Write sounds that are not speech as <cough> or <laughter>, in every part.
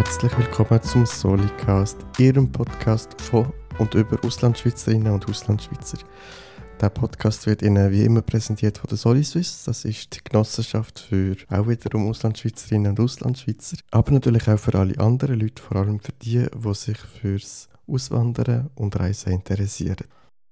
herzlich willkommen zum Solicast, Ihrem Podcast von und über Auslandschweizerinnen und Auslandschweizer. Der Podcast wird Ihnen wie immer präsentiert von der SoliSwiss. Das ist die Genossenschaft für auch wiederum Auslandschweizerinnen und Auslandschweizer. Aber natürlich auch für alle anderen Leute, vor allem für die, die sich fürs Auswandern und Reisen interessieren.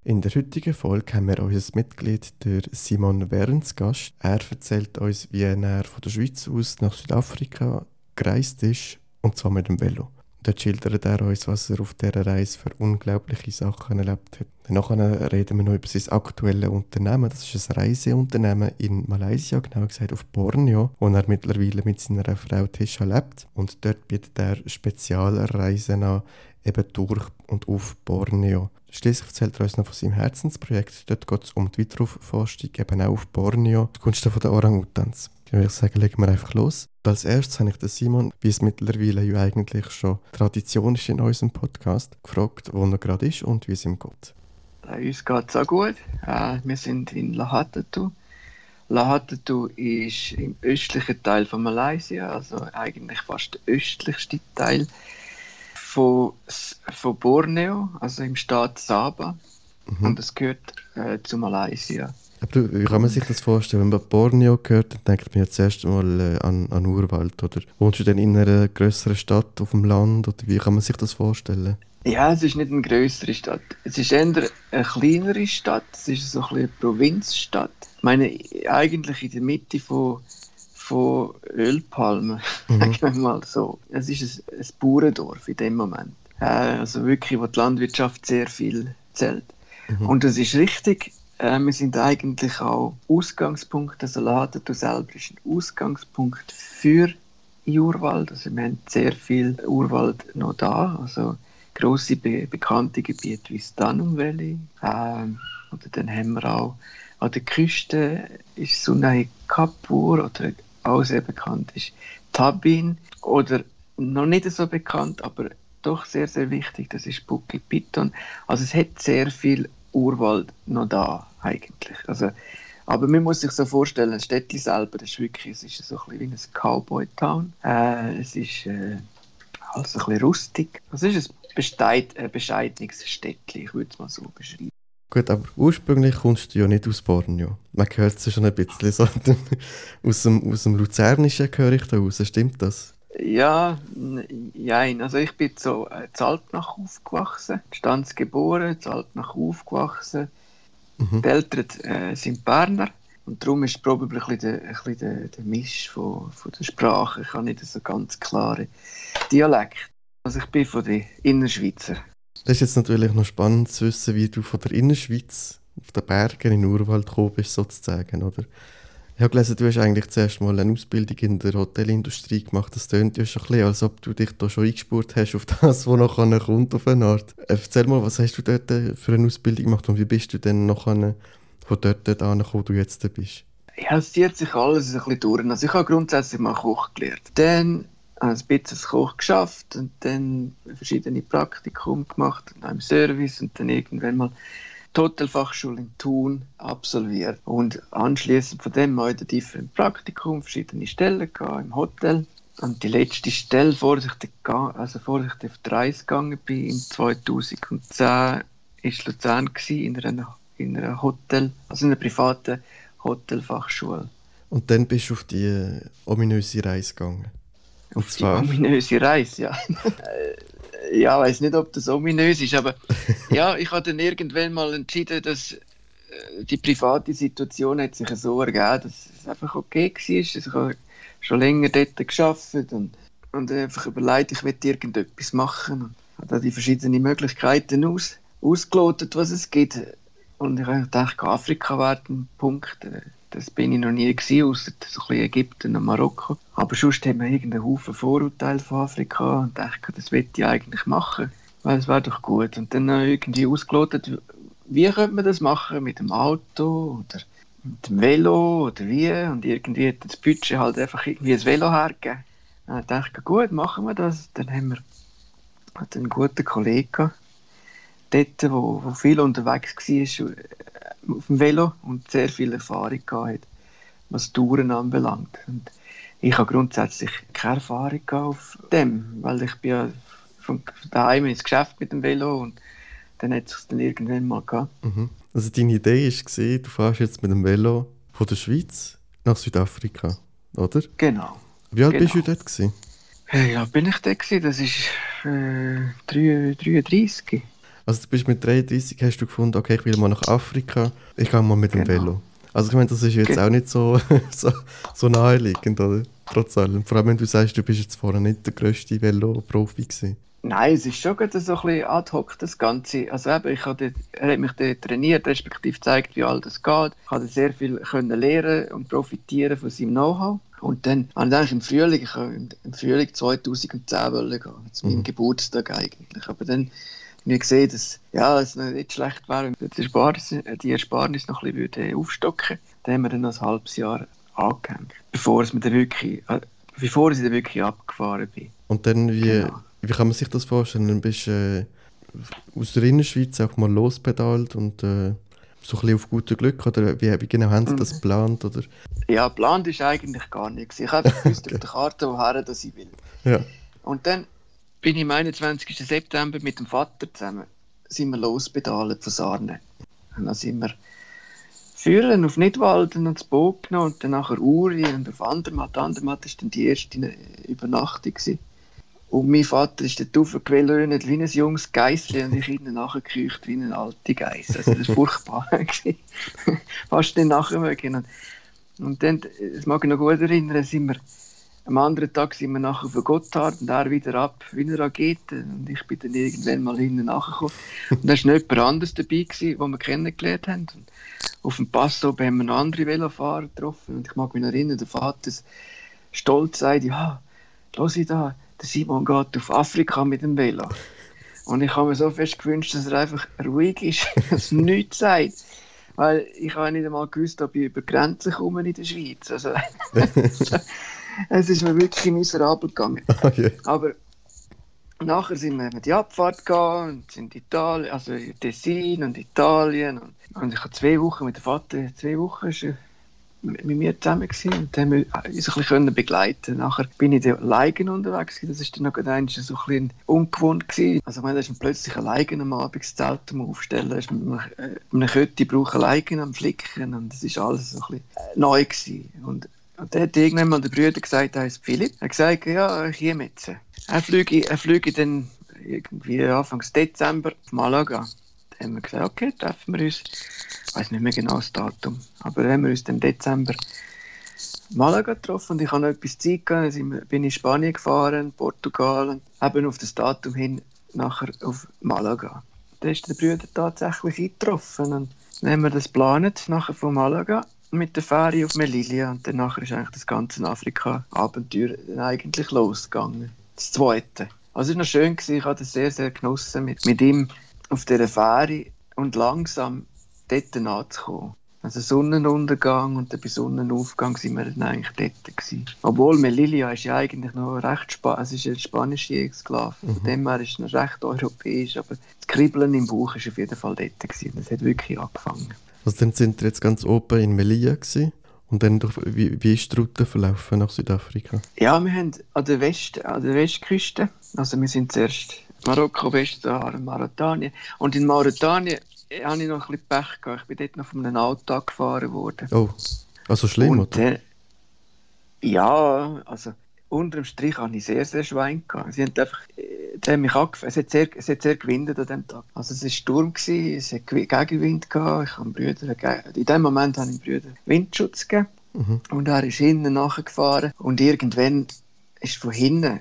In der heutigen Folge haben wir unser Mitglied, der Simon Werns, Gast. Er erzählt uns, wie er von der Schweiz aus nach Südafrika gereist ist, und zwar mit dem Velo. Dort schildert er uns, was er auf dieser Reise für unglaubliche Sachen erlebt hat. Danach reden wir noch über sein aktuelles Unternehmen. Das ist ein Reiseunternehmen in Malaysia, genau gesagt auf Borneo, wo er mittlerweile mit seiner Frau Tisha lebt. Und dort bietet er Spezialreisen an, eben durch und auf Borneo. Schließlich erzählt er uns noch von seinem Herzensprojekt. Dort geht es um die Wiederaufforstung, eben auch auf Borneo, zugunsten der Orang-Utans. Ich würde sagen, legen wir einfach los. Als erstes habe ich den Simon, wie es mittlerweile ja eigentlich schon Tradition ist in unserem Podcast, gefragt, wo er gerade ist und wie es ihm geht. Uns geht es auch gut. Äh, wir sind in Lahatatu. Lahatatu ist im östlichen Teil von Malaysia, also eigentlich fast der östlichste Teil von, von Borneo, also im Staat Sabah. Mhm. Und es gehört äh, zu Malaysia. Aber wie kann man sich das vorstellen? Wenn man Borneo hört, dann denkt man ja zuerst mal äh, an, an Urwald. Oder wohnst du denn in einer größeren Stadt auf dem Land? Oder wie kann man sich das vorstellen? Ja, es ist nicht eine größere Stadt. Es ist eher eine kleinere Stadt. Es ist so ein eine Provinzstadt. Ich meine, eigentlich in der Mitte von, von Ölpalmen, <laughs> mhm. sagen wir mal so. Es ist ein, ein Bauerndorf in dem Moment. Also wirklich, wo die Landwirtschaft sehr viel zählt. Mhm. Und es ist richtig, äh, wir sind eigentlich auch Ausgangspunkt, also Laden selber ist ein Ausgangspunkt für Urwald. Also wir haben sehr viel Urwald noch da, also grosse be bekannte Gebiete wie das Danum Valley. Ähm, oder dann haben wir auch an der Küste ist Sunai Kapur oder auch sehr bekannt ist Tabin oder noch nicht so bekannt, aber doch sehr, sehr wichtig, das ist Bukit Piton. Also es hat sehr viel Urwald noch da eigentlich. Also, aber man muss sich so vorstellen, ein Städtchen selber, das ist wirklich, es ist so ein bisschen wie ein Cowboy-Town. Äh, es ist äh, also ein bisschen rustig. Es ist ein Besteid, äh, bescheidenes Städtchen, ich würde es mal so beschreiben. Gut, aber ursprünglich kommst du ja nicht aus Borneo. Man hört es schon ein bisschen so. <laughs> aus, dem, aus dem Luzernischen höre ich da raus, stimmt das? Ja, nein. Also ich bin so äh, Zaltnach aufgewachsen, Stanz geboren, Zaltnach aufgewachsen. Mhm. Die Eltern äh, sind Berner und darum ist probably ein bisschen der, ein bisschen der, der Misch von, von der Sprache. Ich habe nicht so ganz klare Dialekt. Also ich bin von den Innerschweizer. Das ist jetzt natürlich noch spannend zu wissen, wie du von der Innerschweiz auf den Bergen in den Urwald gekommen bist, sozusagen, oder? Ich habe gelesen, du hast eigentlich zuerst mal eine Ausbildung in der Hotelindustrie gemacht. Das tönt ja schon ein bisschen, als ob du dich da schon eingespurt hast auf das, was noch kommt auf eine Art. Erzähl mal, was hast du dort für eine Ausbildung gemacht und wie bist du denn noch von dort gekommen, wo du jetzt bist? Ja, es zieht sich alles ein bisschen durch. Also ich habe grundsätzlich mal Koch gelernt. Dann habe ich ein bisschen Koch geschafft und dann verschiedene Praktikum gemacht und im Service und dann irgendwann mal Hotelfachschule in Thun absolviert und anschließend von dem mal im Praktikum verschiedene Stellen gehabt, im Hotel. Und die letzte Stelle, vor ich, also vor ich auf die Reise gegangen bin, in 2010, war Luzern in einer, in einer Hotel, also in einer privaten Hotelfachschule. Und dann bist du auf die ominöse Reise gegangen? Und auf zwar? die ominöse Reise, ja. <laughs> ja, ich weiß nicht, ob das ominös ist, aber <laughs> ja, ich habe dann irgendwann mal entschieden, dass äh, die private Situation hat sich so ergeben, dass es einfach okay war. Also ich habe schon länger dort geschafft und, und einfach überlegt, ich möchte irgendetwas machen. Und habe dann die verschiedenen Möglichkeiten aus, ausgelotet, was es gibt. Und ich habe gedacht, Afrika wäre ein Punkt. Das bin ich noch nie gewesen, außer so ein Ägypten und Marokko. Aber sonst haben wir irgendeinen Haufen Vorurteile von Afrika und dachte, das will ich eigentlich machen, weil es wäre doch gut. Und dann irgendwie ausgelotet, wie könnte man das machen, mit dem Auto oder mit dem Velo oder wie? Und irgendwie hat das Budget halt einfach irgendwie ein Velo hergegeben. Dann dachte ich, gut, machen wir das. Dann haben wir einen guten Kollegen dort, der viel unterwegs war, auf dem Velo und sehr viel Erfahrung gehabt was Touren anbelangt. Und ich habe grundsätzlich keine Erfahrung auf dem, weil ich bin ja von daheim ins Geschäft mit dem Velo und dann hat es dann irgendwann mal gehabt. Mhm. Also deine Idee war, du fährst jetzt mit dem Velo von der Schweiz nach Südafrika, oder? Genau. Wie alt genau. bist du dort? Gewesen? Ja, bin ich da gewesen? Das ist äh, 33. Also du bist mit 33, hast du gefunden, okay, ich will mal nach Afrika, ich gehe mal mit dem Genau. Velo. Also ich meine, das ist jetzt Ge- auch nicht so, <laughs> so, so naheliegend, oder? Trotz allem. Vor allem, wenn du sagst, du bist jetzt vorher nicht der grösste Velo-Profi gewesen. Nein, es ist schon gerade so ein bisschen ad hoc, das Ganze. Also eben, ich habe er hat mich dort trainiert, respektive gezeigt, wie all das geht. Ich konnte sehr viel können lernen und profitieren von seinem Know-how. Und dann habe ich eigentlich im Frühling, ich im Frühling 2010 wollen gehen, zu meinem Mhm. Geburtstag eigentlich. Aber dann ich gesehen, dass ja, es nicht schlecht wäre, wenn die Ersparnis, die Ersparnis noch ein bisschen würde aufstocken Dann haben wir dann noch ein halbes Jahr angehängt, bevor es mir dann wirklich, äh, bevor ich dann wirklich abgefahren bin. Und dann, wie, Genau. wie kann man sich das vorstellen? Dann bist du äh, aus der Innerschweiz auch mal lospedalt und äh, so ein bisschen auf gute Glück? Oder wie, wie genau haben sie das Mhm. geplant? Oder? Ja, geplant ist eigentlich gar nichts. Ich habe gewusst <laughs> auf der Karte, woher dass ich will. Ja. Und dann bin ich am 21. September mit dem Vater zusammen sind wir losbedalt von Sarne. Und dann sind wir führen auf Nidwalden und das Boot genommen und dann nachher Uri und auf Andermatt. Andermatt war dann die erste Übernachtung. Gewesen. Und mein Vater ist dort raufgewellt wie ein junges Geissli und ich hinten nachgekücht wie eine alte Geiss. Also das war furchtbar. <laughs> Fast nicht nachher mögen. Und, und dann, das mag ich noch gut erinnern, sind wir am anderen Tag sind wir nachher auf Gotthard und er wieder ab wie eine Rakete. Und ich bin dann irgendwann mal hinten nachgekommen. Und da war noch jemand anderes dabei, gewesen, den wir kennengelernt haben. Und auf dem Pass oben haben wir noch andere Velofahrer getroffen. Und ich mag mich erinnern, der Vater stolz sagt, ja, los ich da, der Simon geht auf Afrika mit dem Velo. Und ich habe mir so fest gewünscht, dass er einfach ruhig ist, <laughs> dass er nichts sagt. Weil ich habe nicht einmal gewusst, ob ich über Grenzen komme in der Schweiz. Also, <laughs> es ist mir wirklich miserabel gegangen. <laughs> Ah, je. Aber nachher sind wir mit die Abfahrt gegangen und sind in Italien, also in Tessin und Italien. Und, und ich habe zwei Wochen mit dem Vater, zwei Wochen ist mit mir zusammen gewesen und haben wir uns ein bisschen begleiten. Nachher bin ich dann alleine unterwegs gewesen. Das ist dann noch einmal so ein bisschen ungewohnt gewesen. Also ich meine, da ist man plötzlich alleine am Abend das Zelt aufstellen, ist man äh, mit braucht alleine am Flicken und das ist alles so ein bisschen äh, neu gewesen. Und und dann hat irgendwann mal der Bruder gesagt, er heißt Philipp. Er hat gesagt, ja, ich komme jetzt. Er fliege, er fliege dann irgendwie Anfang Dezember auf Malaga. Dann haben wir gesagt, okay, treffen wir uns. Ich weiß nicht mehr genau das Datum. Aber dann haben wir uns im Dezember Malaga getroffen und ich habe noch etwas Zeit gehabt. Dann wir- bin ich in Spanien gefahren, Portugal und eben auf das Datum hin nachher auf Malaga. Da ist der Bruder tatsächlich eingetroffen und dann haben wir das geplant, nachher von Malaga mit der Fähre auf Melilla und danach ist eigentlich das ganze Afrika-Abenteuer dann eigentlich losgegangen. Das zweite. Also es war noch schön, ich habe das sehr, sehr genossen, mit, mit ihm auf dieser Fähre und langsam dort anzukommen. Also Sonnenuntergang und dann bei Sonnenaufgang sind wir dann eigentlich dort gewesen. Obwohl Melilla ist ja eigentlich noch recht Spa es ist eine spanische Exklave. Von dem her ist es noch recht europäisch, aber das Kribbeln im Bauch ist auf jeden Fall dort gewesen. Das hat wirklich angefangen. Also dann sind wir jetzt ganz oben in Melilla gewesen. Und dann, durch, wie, wie ist die Route verlaufen nach Südafrika? Ja, wir haben an der, West, an der Westküste, also wir sind zuerst Marokko, Westsahara, Mauretanien. Und in Mauretanien habe ich noch ein bisschen Pech gehabt. Ich bin dort noch von einem Auto angefahren worden. Oh, also schlimm, Und, oder? äh, ja, also unterm Strich habe ich sehr, sehr Schwein gehabt. Sie haben einfach, äh, die haben mich angefangen. Es hat sehr, es hat sehr gewindet an dem Tag. Also es war Sturm, gewesen, es hat Gegenwind gehabt. Ich habe Brüder, in dem Moment habe ich Brüder Windschutz gegeben. Mhm. Und er ist hinten nachgefahren. Und irgendwann ist von hinten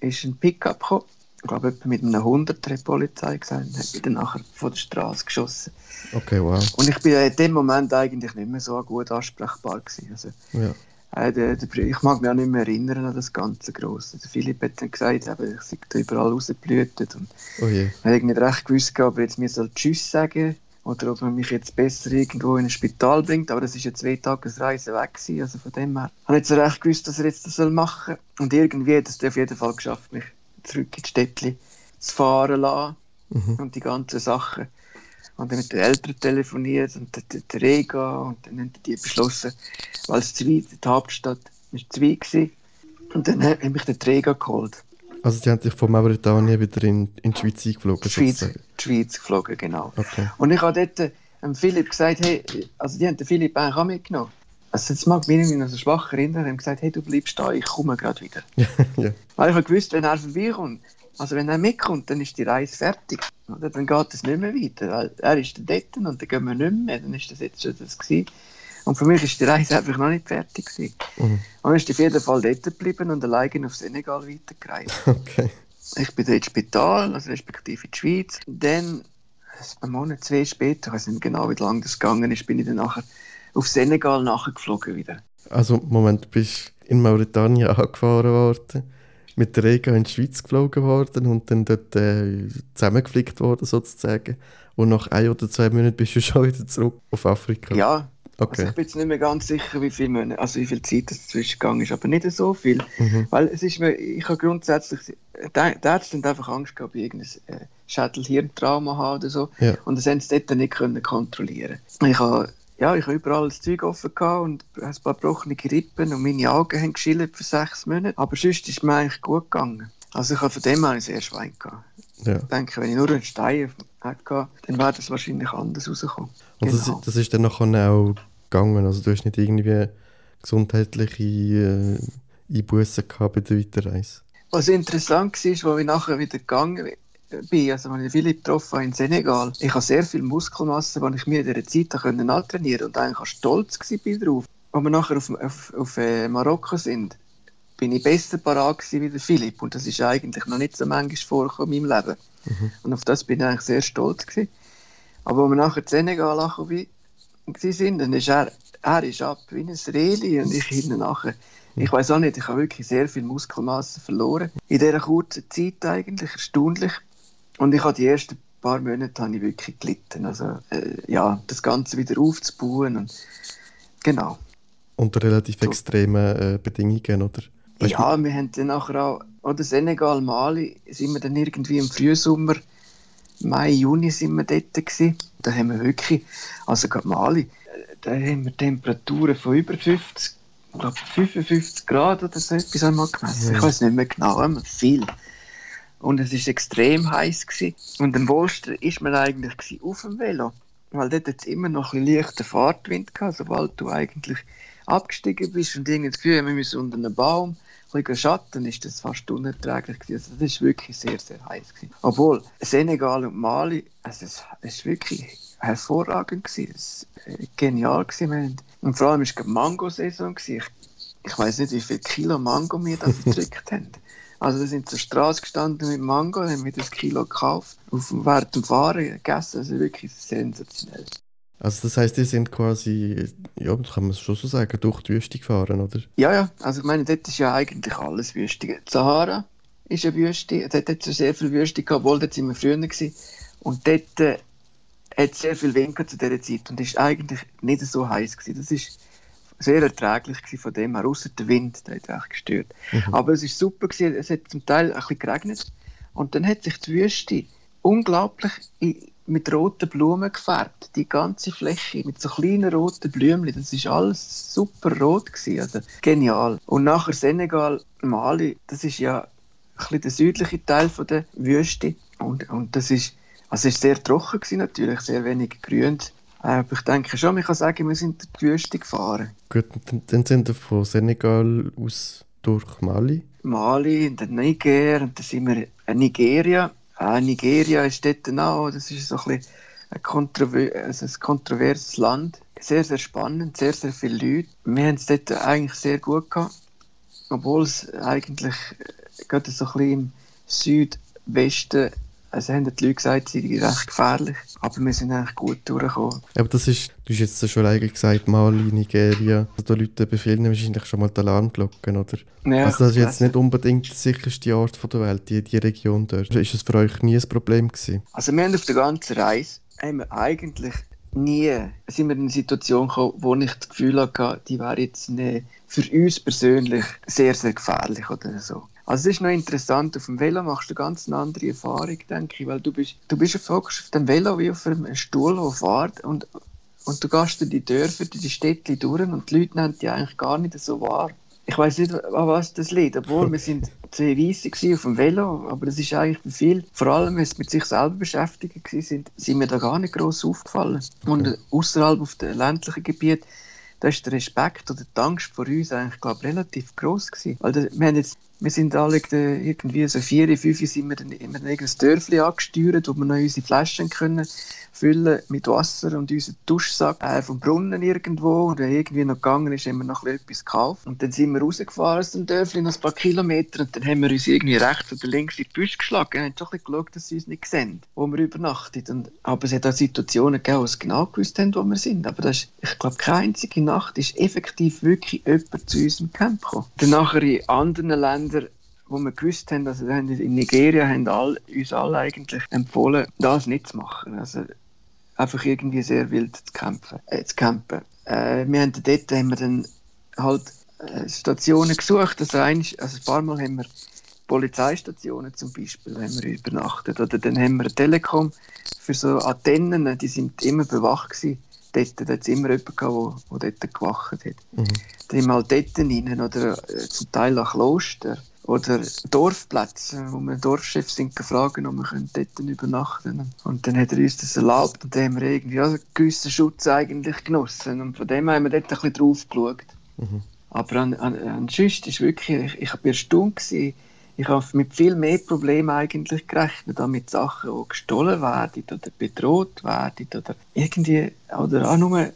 ist ein Pickup gekommen. Ich glaube, mit einem 100 hat die Polizei gesagt. Und hat mich dann nachher von der Straße geschossen. Okay, wow. Und ich bin in dem Moment eigentlich nicht mehr so gut ansprechbar gewesen. Also, Ja. äh, der, der, ich mag mich auch nicht mehr erinnern an das ganze Grosse. Der Philipp hat dann gesagt, eben, ich sei da überall rausgeblühtet. Und Oh je. ich habe nicht recht gewusst, ob er jetzt mir soll Tschüss sagen oder ob man mich jetzt besser irgendwo in ein Spital bringt. Aber das ist ja zwei Tagesreise weg gewesen, also von dem her. Ich habe nicht so recht gewusst, was er jetzt das soll machen soll. Und irgendwie hat es auf jeden Fall geschafft, mich zurück ins Städtchen zu fahren lassen Mhm. und die ganzen Sachen. Und dann mit den Eltern telefoniert und der, der, Rega und dann haben die beschlossen, weil es zu weit, die Hauptstadt war zwei. Gewesen. Und dann hat mich der Träger geholt. Also die haben dich von Mauretanien wieder in, in die Schweiz eingeflogen? Die Schweiz, die Schweiz geflogen, genau. Okay. Und ich habe dort ähm, Philipp gesagt, hey, also die haben den Philipp eigentlich auch mitgenommen. Also das mag mich noch so schwach erinnern, haben gesagt, hey, du bleibst da, ich komme gerade wieder. <laughs> ja. Weil ich habe gewusst, wenn er vorbeikommt, also wenn er mitkommt, dann ist die Reise fertig. Oder? Dann geht es nicht mehr weiter. Weil er ist dort und dann gehen wir nicht mehr, dann ist das jetzt schon das gewesen. Und für mich ist die Reise einfach noch nicht fertig gewesen. Mhm. Und ist auf jeden Fall dort geblieben und alleine auf Senegal weitergereist. <laughs> Okay. Ich bin dort ins Spital, also respektive in die Schweiz. Dann, ein Monat, zwei später, ich weiß nicht genau, wie lange das gegangen ist, bin ich dann nachher auf Senegal nachgeflogen wieder. Also, Moment, du bist in Mauretanien <laughs> angefahren worden, mit der Rega in die Schweiz geflogen worden und dann dort äh, zusammengeflickt worden sozusagen. Und nach ein oder zwei Monaten bist du <laughs> schon wieder zurück auf Afrika. Ja, Okay. also ich bin jetzt nicht mehr ganz sicher, wie viel, Monate, also wie viel Zeit das dazwischen gegangen ist, aber nicht so viel. Mhm. Weil es ist mir, ich habe grundsätzlich, die Ärzte haben einfach Angst gehabt, ich irgendein äh, Schädel-Hirntrauma habe oder so. Ja. Und das haben sie dort nicht können kontrollieren. Ich habe, ja, ich habe überall das Zeug offen gehabt und ein paar gebrochene Rippen und meine Augen haben geschillt für sechs Monate. Aber sonst ist es mir eigentlich gut gegangen. Also ich habe von dem her sehr Schwein gehabt. Ja. Ich denke, wenn ich nur einen Stein hätte, dann wäre das wahrscheinlich anders rausgekommen. Und das, Genau. das ist dann nachher auch gegangen. Also du hast nicht irgendwie gesundheitliche äh, Einbußen gehabt bei der Weiterreise. Was interessant war, als ich nachher wieder gegangen bin, also als ich Philipp getroffen habe in Senegal, ich habe sehr viel Muskelmasse, die ich mir in dieser Zeit antrainieren konnte und eigentlich auch stolz darauf. Als wir nachher auf, auf, auf äh, Marokko sind, bin ich besser parat gewesen wie der Philipp und das ist eigentlich noch nicht so manchmal vorgekommen in meinem Leben. Und auf das bin ich eigentlich sehr stolz gewesen. Aber als wir nachher in Senegal angekommen sind, dann ist er, er ist ab wie ein Reli und ich hinten nachher. Ich weiß auch nicht, ich habe wirklich sehr viel Muskelmasse verloren. In dieser kurzen Zeit eigentlich, erstaunlich. Und ich habe die ersten paar Monate habe ich wirklich gelitten. Also, äh, ja, das Ganze wieder aufzubauen. Und, genau. Unter relativ extremen äh, Bedingungen, oder? Weißt ja, wir haben dann nachher auch, oder Senegal, Mali, sind wir dann irgendwie im Frühsommer, Mai, Juni sind wir dort gewesen. Da haben wir wirklich, also gerade Mali, äh, da haben wir Temperaturen von über 50, ich glaube 55 Grad oder so etwas einmal gemessen. Ja. Ich weiß nicht mehr genau, aber viel. Und es war extrem heiß. Gewesen. Und am wohlsten ist man eigentlich auf dem Velo. Weil dort hat es immer noch ein leichten Fahrtwind gehabt, sobald du eigentlich abgestiegen bist und irgendwie das Gefühl, wir müssen unter einem Baum ein bisschen Schatten, ist das fast unerträglich gewesen. Also das war wirklich sehr, sehr heiß. Gewesen. Obwohl Senegal und Mali, also es es war wirklich hervorragend gewesen. Es war äh, genial gewesen. Und vor allem war es Mango-Saison gewesen. Ich, ich weiß nicht, wie viel Kilo Mango wir da <laughs> verdrückt haben. Also wir sind zur Straße gestanden mit Mango, haben wir das Kilo gekauft, auf, dem Fahren gegessen, also wirklich sensationell. Also das heisst, die sind quasi, ja, kann man schon so sagen, durch die Wüste gefahren, oder? Ja, ja, also ich meine, dort ist ja eigentlich alles Wüste. Die Sahara ist eine Wüste, dort hat es sehr viel Wüste gehabt, obwohl dort sind wir früher gewesen. Und dort äh, hat es sehr viel Wind zu dieser Zeit und ist eigentlich nicht so heiß gewesen. Das ist sehr erträglich gewesen von dem her, außer der Wind, der hat echt gestört. Mhm. Aber es ist super gewesen, es hat zum Teil ein bisschen geregnet und dann hat sich die Wüste unglaublich mit roten Blumen gefärbt. Die ganze Fläche mit so kleinen roten Blümchen, das ist alles super rot gewesen, also genial. Und nachher Senegal, Mali, das ist ja ein bisschen der südliche Teil von der Wüste und, und das ist, also es ist sehr trocken gewesen natürlich, sehr wenig grünt. Aber ich denke schon, man kann sagen, wir sind durch die Wüste gefahren. Gut, dann, dann sind wir von Senegal aus durch Mali. Mali, und dann Niger, und dann sind wir in Nigeria. Äh, Nigeria ist dort auch, das ist so ein, bisschen ein, kontrover also ein kontroverses Land. Sehr, sehr spannend, sehr, sehr viele Leute. Wir haben es dort eigentlich sehr gut gehabt, obwohl es eigentlich äh, gerade so ein bisschen im Südwesten, also haben die Leute gesagt, es sei recht gefährlich, aber wir sind eigentlich gut durchgekommen. Aber das ist, du hast jetzt schon eigentlich gesagt, Mali, Nigeria. Also da läuten bei vielen wahrscheinlich schon mal die Alarmglocken, oder? Ja, also das ist jetzt also- nicht unbedingt der sicherste Ort von der Welt, die, die Region dort. Ist es für euch nie ein Problem gewesen? Also wir haben auf der ganzen Reise haben wir eigentlich nie sind wir in eine Situation gekommen, wo ich das Gefühl hatte, die wäre jetzt eine, für uns persönlich sehr, sehr gefährlich oder so. Also es ist noch interessant, auf dem Velo machst du eine ganz andere Erfahrung, denke ich, weil du bist, du bist auf auf dem Velo wie auf einem Stuhl, der fährt und, und du gehst durch die Dörfer, durch die Städte durch und die Leute nehmen dich eigentlich gar nicht so wahr. ich weiß nicht, an was das liegt, obwohl wir sind <laughs> sehr riesig auf dem Velo, aber das ist eigentlich viel, vor allem wenn sie mit sich selber beschäftigt sind, sind mir da gar nicht groß aufgefallen. Und außerhalb auf dem ländlichen Gebiet da ist der Respekt oder die Angst vor uns eigentlich, glaube relativ groß gewesen. Also, wir, haben jetzt, wir sind alle irgendwie so vier, fünf sind wir dann in irgendein Dörfli angesteuert, wo wir noch unsere Flaschen können füllen mit Wasser und unseren Duschsack äh, vom Brunnen irgendwo und wenn irgendwie noch gegangen ist, haben wir noch etwas gekauft und dann sind wir rausgefahren aus dem Dörfli noch ein paar Kilometer und dann haben wir uns irgendwie rechts oder links in die Büsche geschlagen und haben schon ein bisschen geschaut, dass sie uns nicht sehen, wo wir übernachtet. Und, aber es hat auch Situationen gegeben, wo sie genau gewusst haben, wo wir sind. Aber das ist, ich glaube, keine einzige Nacht ist effektiv wirklich jemand zu unserem Camp gekommen. Dann nachher in anderen Ländern wo wir gewusst haben, also in Nigeria haben all, uns alle eigentlich empfohlen, das nicht zu machen. Also einfach irgendwie sehr wild zu kämpfen. Äh, zu campen. Äh, wir haben dort haben wir dann halt äh, Stationen gesucht. Also, ein, also ein paar Mal haben wir Polizeistationen zum Beispiel haben wir übernachtet. Oder dann haben wir Telekom für so Antennen, die sind immer bewacht gewesen. Dort hat es immer jemanden gehabt, der dort gewacht hat. Mhm. Dann haben wir halt dort rein, oder äh, zum Teil auch Kloster oder Dorfplätze, wo wir Dorfchefs sind gefragt, ob wir dort übernachten können. Und dann hat er uns das erlaubt und dann haben wir irgendwie einen gewissen Schutz eigentlich genossen. Und von dem haben wir dort ein bisschen drauf geschaut. Mhm. Aber an, an, an ist wirklich, ich, ich war erstaunt gewesen, ich habe mit viel mehr Problemen eigentlich gerechnet, mit Sachen, die gestohlen werden oder bedroht werden oder irgendwie, oder auch nur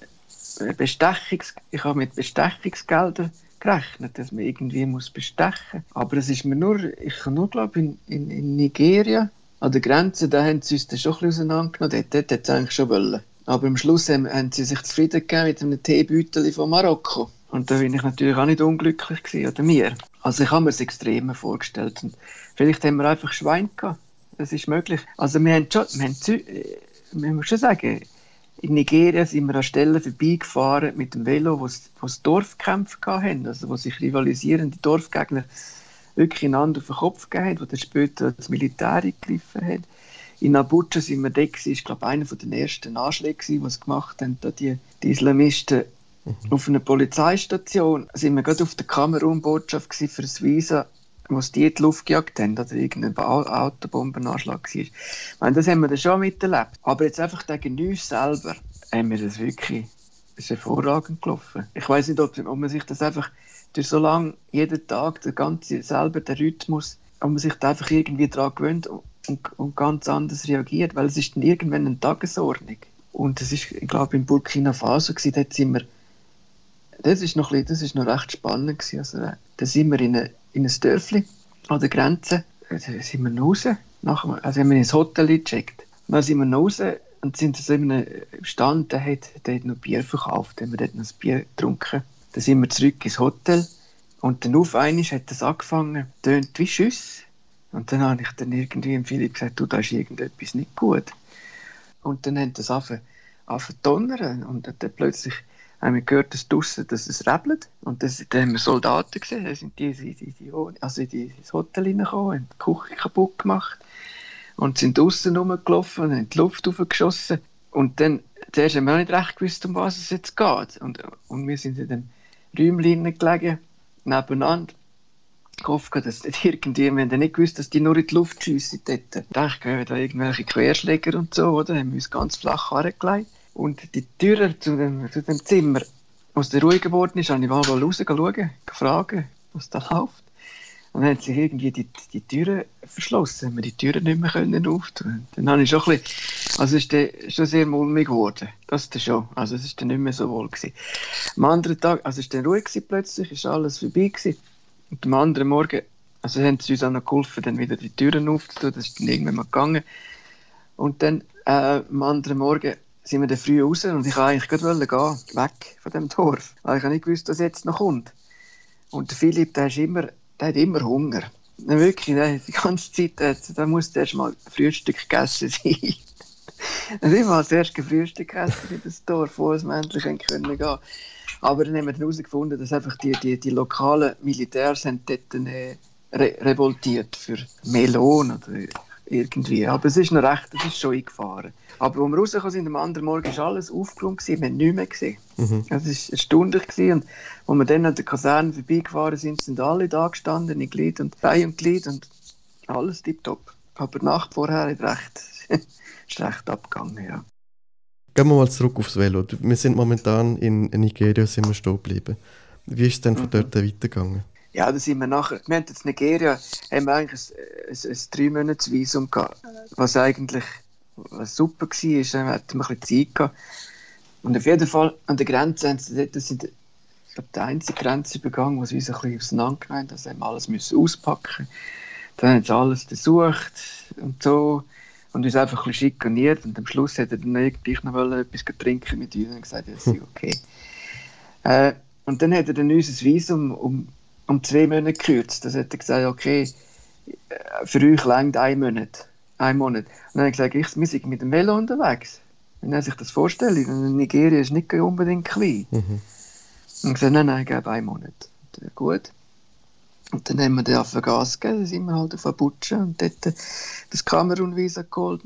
Bestechungs, ich habe mit Bestechungsgeldern gerechnet, dass man irgendwie muss bestechen. Aber es ist mir nur, ich nur glaube in, in, in, Nigeria, an der Grenze, da haben sie uns dann schon ein bisschen auseinandergenommen, dort, dort hätte es eigentlich schon wollen. Aber am Schluss haben, haben sie sich zufrieden gegeben mit einem Teebeutel von Marokko. Und da bin ich natürlich auch nicht unglücklich gewesen, oder mir. Also ich habe mir das Extreme vorgestellt. Und vielleicht haben wir einfach Schwein gehabt. Das ist möglich. Also wir haben schon, wir haben, äh, wir müssen schon sagen, in Nigeria sind wir an Stellen vorbeigefahren mit dem Velo, wo es Dorfkämpfe hatten, also wo sich rivalisierende Dorfgegner wirklich einander auf den Kopf gegeben haben, wo dann später das Militär eingegriffen hat. In Abuja sind wir da, das war glaube einer der ersten Anschläge, die sie gemacht haben, da die, die Islamisten mhm. auf einer Polizeistation. Sind wir gerade auf der Kamerun-Botschaft für das Visa was die in die Luft gejagt haben oder irgendein Autobombenanschlag war. Ich meine, das haben wir dann schon miterlebt. Aber jetzt einfach gegen uns selber haben wir das wirklich das ist hervorragend gelaufen. Ich weiß nicht, ob, ob man sich das einfach durch so lange, jeden Tag, der ganze selber, der Rhythmus, ob man sich da einfach irgendwie daran gewöhnt und, und, ganz anders reagiert, weil es ist dann irgendwann eine Tagesordnung. Und das ist, ich glaube, in Burkina Faso gewesen, sind wir, das ist noch, das ist noch recht spannend gewesen. Also, da sind wir in eine in ein Dörfli an der Grenze. Da sind wir raus. Nach, also haben wir ins Hotel gecheckt. dann sind wir raus und sind in einem Stand, der hat, der hat noch Bier verkauft. Dann haben wir dort noch ein Bier getrunken. Dann sind wir zurück ins Hotel. Und dann auf einmal hat das angefangen, tönt wie Schüsse. Und dann habe ich dann irgendwie dem Philipp gesagt, du, da ist irgendetwas nicht gut. Und dann haben das angefangen zu donnern. Und dann plötzlich haben wir gehört, dass draussen, dass es rebelt. Und das, dann haben wir Soldaten gesehen, da sind die, die, die, die also in die, ins Hotel reingekommen, haben die Küche kaputt gemacht und sind draussen rumgelaufen und haben die Luft aufgeschossen. Und dann, zuerst haben wir auch nicht recht gewusst, um was es jetzt geht. Und, und wir sind in den Räumchen gelegen, nebeneinander. gehofft, dass irgendwie, wir haben nicht gewusst, dass die nur in die Luft schiessen dort. Ich dachte, da irgendwelche Querschläger und so, oder? Haben wir uns ganz flach hergelegt. Und die Tür zu dem, zu dem Zimmer, was der ruhig geworden ist, habe ich mal rausschauen, gefragt, was da läuft. Und dann haben sich irgendwie die, die Türen verschlossen, haben wir die Türen nicht mehr können auftun. Dann habe ich schon ein bisschen, also ist der schon sehr mulmig geworden. Das ist schon, also es ist dann nicht mehr so wohl gewesen. Am anderen Tag, also es war dann ruhig gewesen plötzlich, ist alles vorbei gewesen. Und am anderen Morgen, also haben sie uns auch noch geholfen, dann wieder die Türen aufzutun, das ist dann irgendwann mal gegangen. Und dann äh, am anderen Morgen sind wir dann früh raus und ich wollte eigentlich gehen, weg von dem Dorf. Weil ich nicht gewusst, was jetzt noch kommt. Und Philipp, der, ist immer, der hat immer Hunger. Ja, wirklich, der, die ganze Zeit, der muss erst mal Frühstück gegessen sein. er hat immer als erstes Frühstück gegessen in das Dorf, wo es endlich können gehen Aber dann haben wir herausgefunden, dass einfach die, die, die lokalen Militärs dort äh, re revoltiert für Melon oder irgendwie. Aber es ist noch recht, es ist schon eingefahren. Aber als wir rausgekommen sind, am anderen Morgen war alles aufgeräumt, gewesen, wir haben nichts mehr gesehen. Mhm. Es war erstaunlich. Gewesen. Und als wir dann an der Kaserne vorbeigefahren sind, sind alle da gestanden, in Glied und Bein und Glied und alles tipptopp. Aber die Nacht vorher ist recht, <laughs> ist recht abgegangen, ja. Gehen wir mal zurück aufs Velo. Wir sind momentan in Nigeria sind wir stehen geblieben. Wie ist es denn von mhm. dort weitergegangen? Ja, da sind wir nachher. Wir haben jetzt Nigeria haben wir eigentlich ein, ein, ein drei Monats Visum gehabt, was eigentlich was super war. Dann hatten wir ein bisschen Zeit gehabt. Und auf jeden Fall an der Grenze haben sie das sind ich glaube, die einzige Grenze übergangen, was uns ein bisschen auseinandergemeint hat. Also haben wir alles müssen auspacken. Dann haben sie alles besucht und so und uns einfach ein bisschen schikaniert. Und am Schluss hat er dann irgendwie noch etwas trinken mit uns und gesagt, ja, ist <laughs> okay. Äh, und dann hat er dann unser Visum um um zwei Monate gekürzt. Das hat er gesagt, okay, äh, für euch längt ein Monat. Ein Monat. Und dann habe ich gesagt, ich, wir sind mit dem Velo unterwegs. Wenn er sich das vorstellt, Nigeria ist nicht unbedingt klein. Mhm. Und ich gesagt, nein, nein, ich gebe einen Monat. Und, äh, gut. Und dann haben wir den auf Gas gegeben, dann sind wir halt auf Abuja und dort äh, das Kamerun-Visa geholt.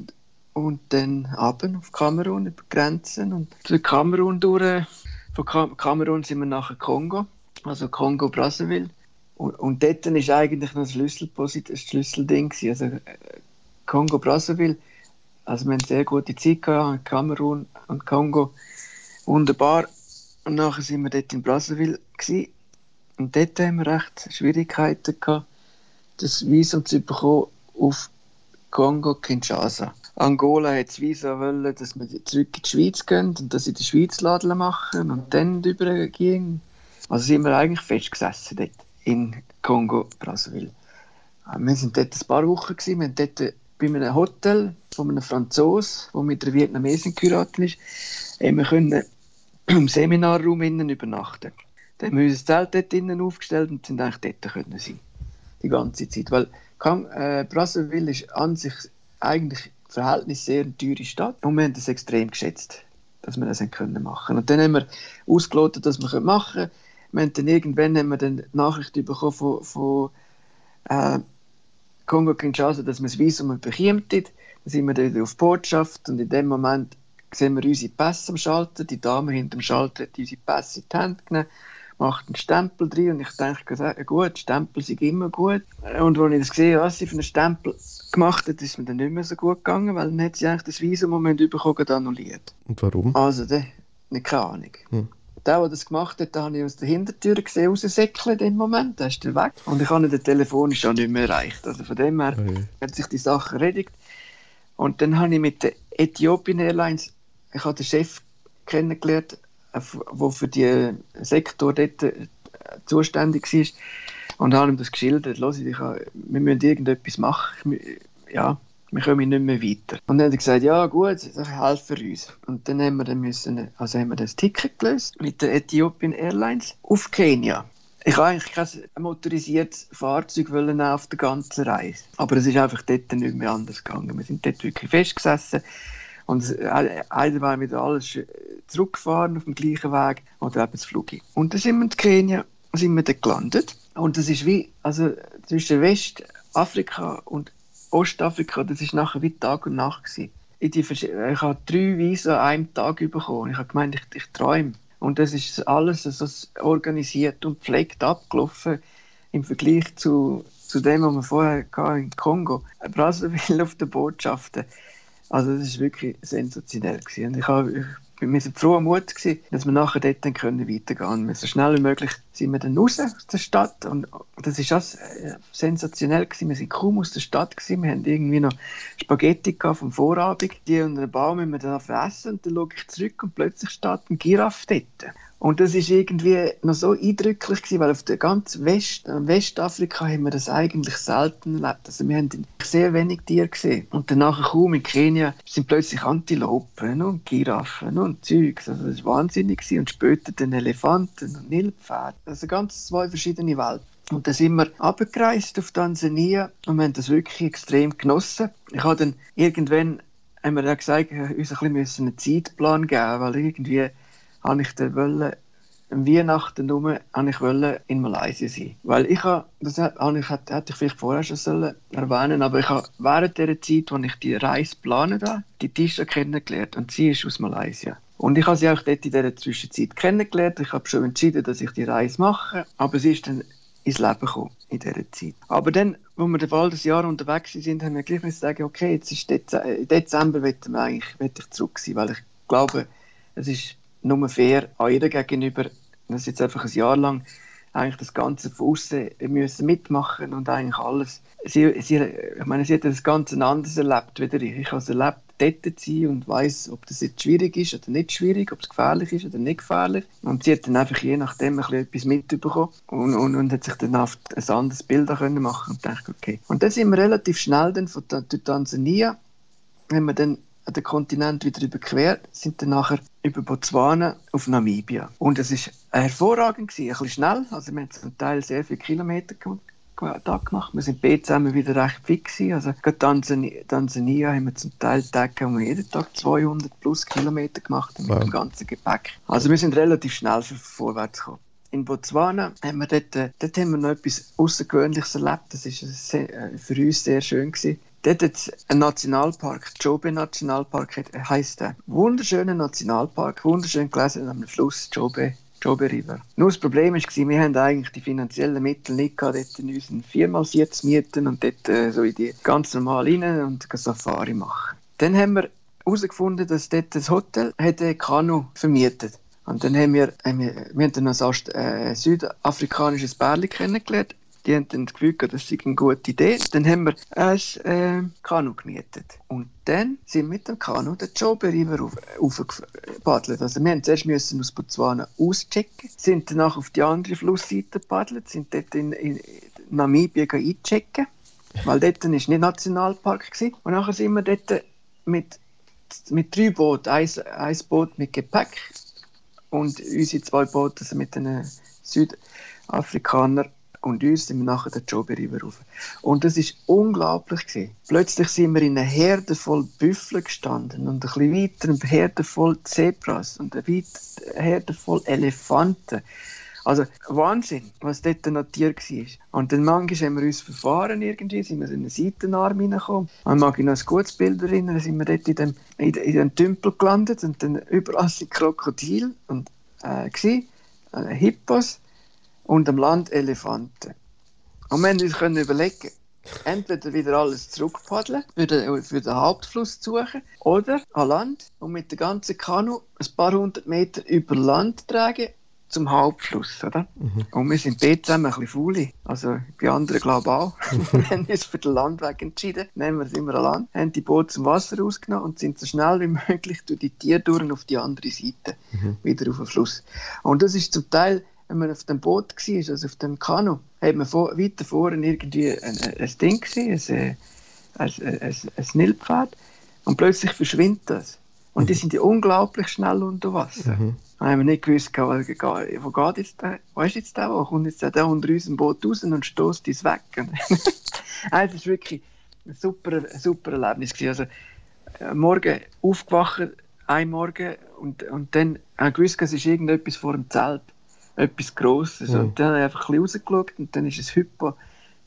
Und dann ab auf Kamerun, über Grenzen und durch Kamerun durch. Von Kamerun sind wir nach Kongo also Kongo Brazzaville. Und, und dort ist eigentlich noch das, Schlüsselposit das Schlüsselding. Also äh, Kongo Brazzaville, also wir haben sehr gute Zeit gehabt, Kamerun und Kongo, wunderbar. Und nachher sind wir dort in Brazzaville gewesen. und dort haben wir recht Schwierigkeiten gehabt, das Visum zu bekommen auf Kongo Kinshasa. Angola hat das Visa wollen, dass wir zurück in die Schweiz gehen und dass sie die Schweiz Laden machen und dann übergehen also sind wir eigentlich festgesessen dort in Kongo, Brazzaville. Äh, wir sind dort ein paar Wochen gewesen. Wir haben dort bei einem Hotel von einem Franzosen, der mit einer Vietnamesin geheiratet ist, haben wir können im Seminarraum innen übernachten. Dann haben wir unser Zelt dort innen aufgestellt und sind eigentlich dort können sein. Die ganze Zeit. Weil äh, Brazzaville ist an sich eigentlich verhältnismäßig sehr eine teure Stadt und wir haben das extrem geschätzt, dass wir das machen können Und dann haben wir ausgelotet, dass wir machen können wir haben dann irgendwann haben wir dann Nachricht bekommen von, von äh, Kongo Kinshasa, dass wir das Visum bekommen. Dann sind wir dann auf die Botschaft und in dem Moment sehen wir unsere Pässe am Schalter. Die Dame hinter dem Schalter hat unsere Pässe in die Hand genommen, macht einen Stempel drin und ich denke, gut, Stempel sind immer gut. Und als ich das gesehen was sie für einen Stempel gemacht hat, ist mir dann nicht mehr so gut gegangen, weil dann hat sie eigentlich das Visum, das wir bekommen annulliert. Und warum? Also, dann, keine Ahnung. Hm der, der das gemacht hat, habe ich aus der Hintertür gesehen, raussäckeln dem Moment. Da ist er weg. Und ich habe ihn telefonisch auch nicht mehr erreicht. Also von dem her okay. hat sich die Sache erledigt. Und dann habe ich mit der Ethiopian Airlines, ich habe den Chef kennengelernt, der äh, für den Sektor dort äh, zuständig war. Und habe ihm das geschildert. Los, ich wir müssen irgendetwas machen. Ja, wir kommen nicht mehr weiter. Und dann hat er gesagt, ja gut, helfen wir uns. Und dann haben wir dann müssen, also haben wir das Ticket gelöst mit der Ethiopian Airlines auf Kenia. Ich wollte eigentlich kein motorisiertes Fahrzeug auf der ganzen Reise. Aber es ist einfach dort nicht mehr anders gegangen. Wir sind dort wirklich festgesessen. Und einer war wieder alles zurückgefahren auf dem gleichen Weg oder eben das Flug. Und dann sind wir in Kenia sind wir dort gelandet. Und das ist wie, also zwischen Westafrika und Ostafrika, das war nachher wie Tag und Nacht. Gewesen. Ich, die, ich habe drei Visa an einem Tag bekommen. Ich habe gemeint, ich, ich träume. Und das ist alles so organisiert und pflegt abgelaufen im Vergleich zu, zu dem, was wir vorher hatten in Kongo. Brazzaville <laughs> auf den Botschaften. Also das ist wirklich sensationell. Gewesen. Und ich habe, wir sind froh am Mut gewesen, dass wir nachher dort dann können weitergehen können. So schnell wie möglich sind wir dann raus aus der Stadt und das ist das äh, sensationell. Wir sind kaum aus der Stadt gewesen. Wir haben irgendwie noch Spaghetti vom Vorabend. Die unter einem Baum müssen wir dann essen und dann schaue ich zurück und plötzlich steht ein Giraffe dort. Und das ist irgendwie noch so eindrücklich gewesen, weil auf der ganzen West, Westafrika haben wir das eigentlich selten erlebt. Also wir haben sehr wenig Tiere gesehen. Und danach kaum in Kenia sind plötzlich Antilopen und Giraffen und Zeugs. Also das war wahnsinnig gewesen. Und später dann Elefanten und Nilpferde. Also ganz zwei verschiedene Welten. Und dann sind wir abgereist auf Tansania und wir haben das wirklich extrem genossen. Ich habe dann irgendwann, haben wir dann gesagt, uns ein bisschen einen Zeitplan geben, weil irgendwie habe ich dann wollen, Weihnachten rum ich wollte in Malaysia sein. Weil ich habe, das habe ich, hätte ich vielleicht vorher schon sollen erwähnen aber ich habe während der Zeit, als ich die Reise geplant habe, die Tisha kennengelernt und sie ist aus Malaysia. Und ich habe sie auch dort in dieser Zwischenzeit kennengelernt. Ich habe schon entschieden, dass ich die Reise mache, aber sie ist dann ins Leben gekommen in dieser Zeit. Aber dann, wo wir dann bald ein Jahr unterwegs sind, haben wir gleich müssen sagen, okay, jetzt ist Dezember, Dezember will ich will ich zurück sein, weil ich glaube, es ist nur fair an ihr gegenüber, dass jetzt einfach ein Jahr lang eigentlich das Ganze von außen müssen mitmachen und eigentlich alles. Sie, sie, ich meine, sie hat das Ganze anders erlebt wie ich. Ich habe es erlebt, dort zu sein und weiß, ob das jetzt schwierig ist oder nicht schwierig, ob es gefährlich ist oder nicht gefährlich. Und sie hat dann einfach je nachdem ein bisschen etwas mitbekommen und, und, und hat sich dann auf ein anderes Bild machen und dachte, okay. Und dann sind wir relativ schnell dann von Tansania, haben wir dann den Kontinent wieder überquert, sind dann nachher über Botswana auf Namibia. Und es ist hervorragend gewesen, ein bisschen schnell, also wir haben zum Teil sehr viele Kilometer gemacht Tag gemacht. Wir sind beide zusammen wieder recht fit gewesen. Also gerade Tansania, Tansania haben wir zum Teil Tage haben wir jeden Tag 200 plus Kilometer gemacht mit wow. dem ganzen Gepäck. Also wir sind relativ schnell vorwärts gekommen. In Botswana haben wir dort, äh, dort haben wir noch etwas Außergewöhnliches erlebt. Das war äh, für uns sehr schön gewesen. Dort hat einen Nationalpark, Jobe Nationalpark heisst der. Wunderschöner Nationalpark, wunderschön gelesen am Fluss Jobe Jobe River. Nur das Problem war, wir haben eigentlich die finanziellen Mittel nicht gehabt, dort in unseren 4x4 zu mieten und dort äh, so in die ganz normal rein und Safari machen. Dann haben wir herausgefunden, dass dort das Hotel hätte Kanu vermietet. Und dann haben wir, haben wir, wir haben dann ein äh, südafrikanisches Bärli kennengelernt, die haben dann das Gefühl das sei eine gute Idee. Dann haben wir ein äh, Kanu gemietet. Und dann sind wir mit dem Kanu den Jobe River aufgepaddelt. Also wir mussten zuerst aus Botswana auschecken, sind danach auf die andere Flussseite gepaddelt, sind dort in, in Namibia einchecken, weil dort war nicht Nationalpark. Gewesen. Und nachher sind wir dort mit, mit drei Booten, ein, ein Boot mit Gepäck und unsere zwei Boote also mit den Südafrikanern und uns sind wir nachher den Job rauf. Und das ist unglaublich gewesen. Plötzlich sind wir in einer Herde voll Büffel gestanden und ein bisschen weiter eine Herde voll Zebras und eine Herde voll Elefanten. Also Wahnsinn, was dort ein Tier war. Und dann manchmal haben wir uns verfahren irgendwie, sind wir in einen Seitenarm hineingekommen. Man mag ich noch ein gutes Bild erinnern, sind wir dort in dem, in, in dem Tümpel gelandet und dann überall sind Krokodil und äh, gewesen, äh, Hippos und am Land Elefanten. Und wir können uns überlegen, entweder wieder alles zurückpaddeln, für den, für den Hauptfluss zu suchen, oder an Land und mit der ganzen Kanu ein paar hundert Meter über Land tragen zum Hauptfluss, oder? Mhm. Und wir sind beide zusammen ein bisschen faul. Also, die anderen glaube ich auch. <laughs> wir haben uns für den Landweg entschieden. Nehmen wir es immer an Land, haben die Boote zum Wasser rausgenommen und sind so schnell wie <laughs> möglich durch die Tierdurren auf die andere Seite, mhm. wieder auf den Fluss. Und das ist zum Teil wenn man auf dem Boot war, also auf dem Kanu, hat man vor, weiter vorne irgendwie ein, ein Ding gesehen, ein, ein, ein, ein Nilpfad, und plötzlich verschwindet das. Und mhm. die sind ja unglaublich schnell unter Wasser. Mhm. Dann haben wir nicht gewusst, wo, wo geht jetzt der, wo ist jetzt der, wo kommt jetzt der unter unserem Boot raus und stößt uns weg. <laughs> also, das war wirklich ein super, super Erlebnis. Also, äh, morgen aufgewacht, ein Morgen, und, und dann haben wir gewusst, es ist irgendetwas vor dem Zelt etwas Grosses. Mhm. Und dann habe ich einfach ein bisschen rausgeschaut und dann ist es Hypo.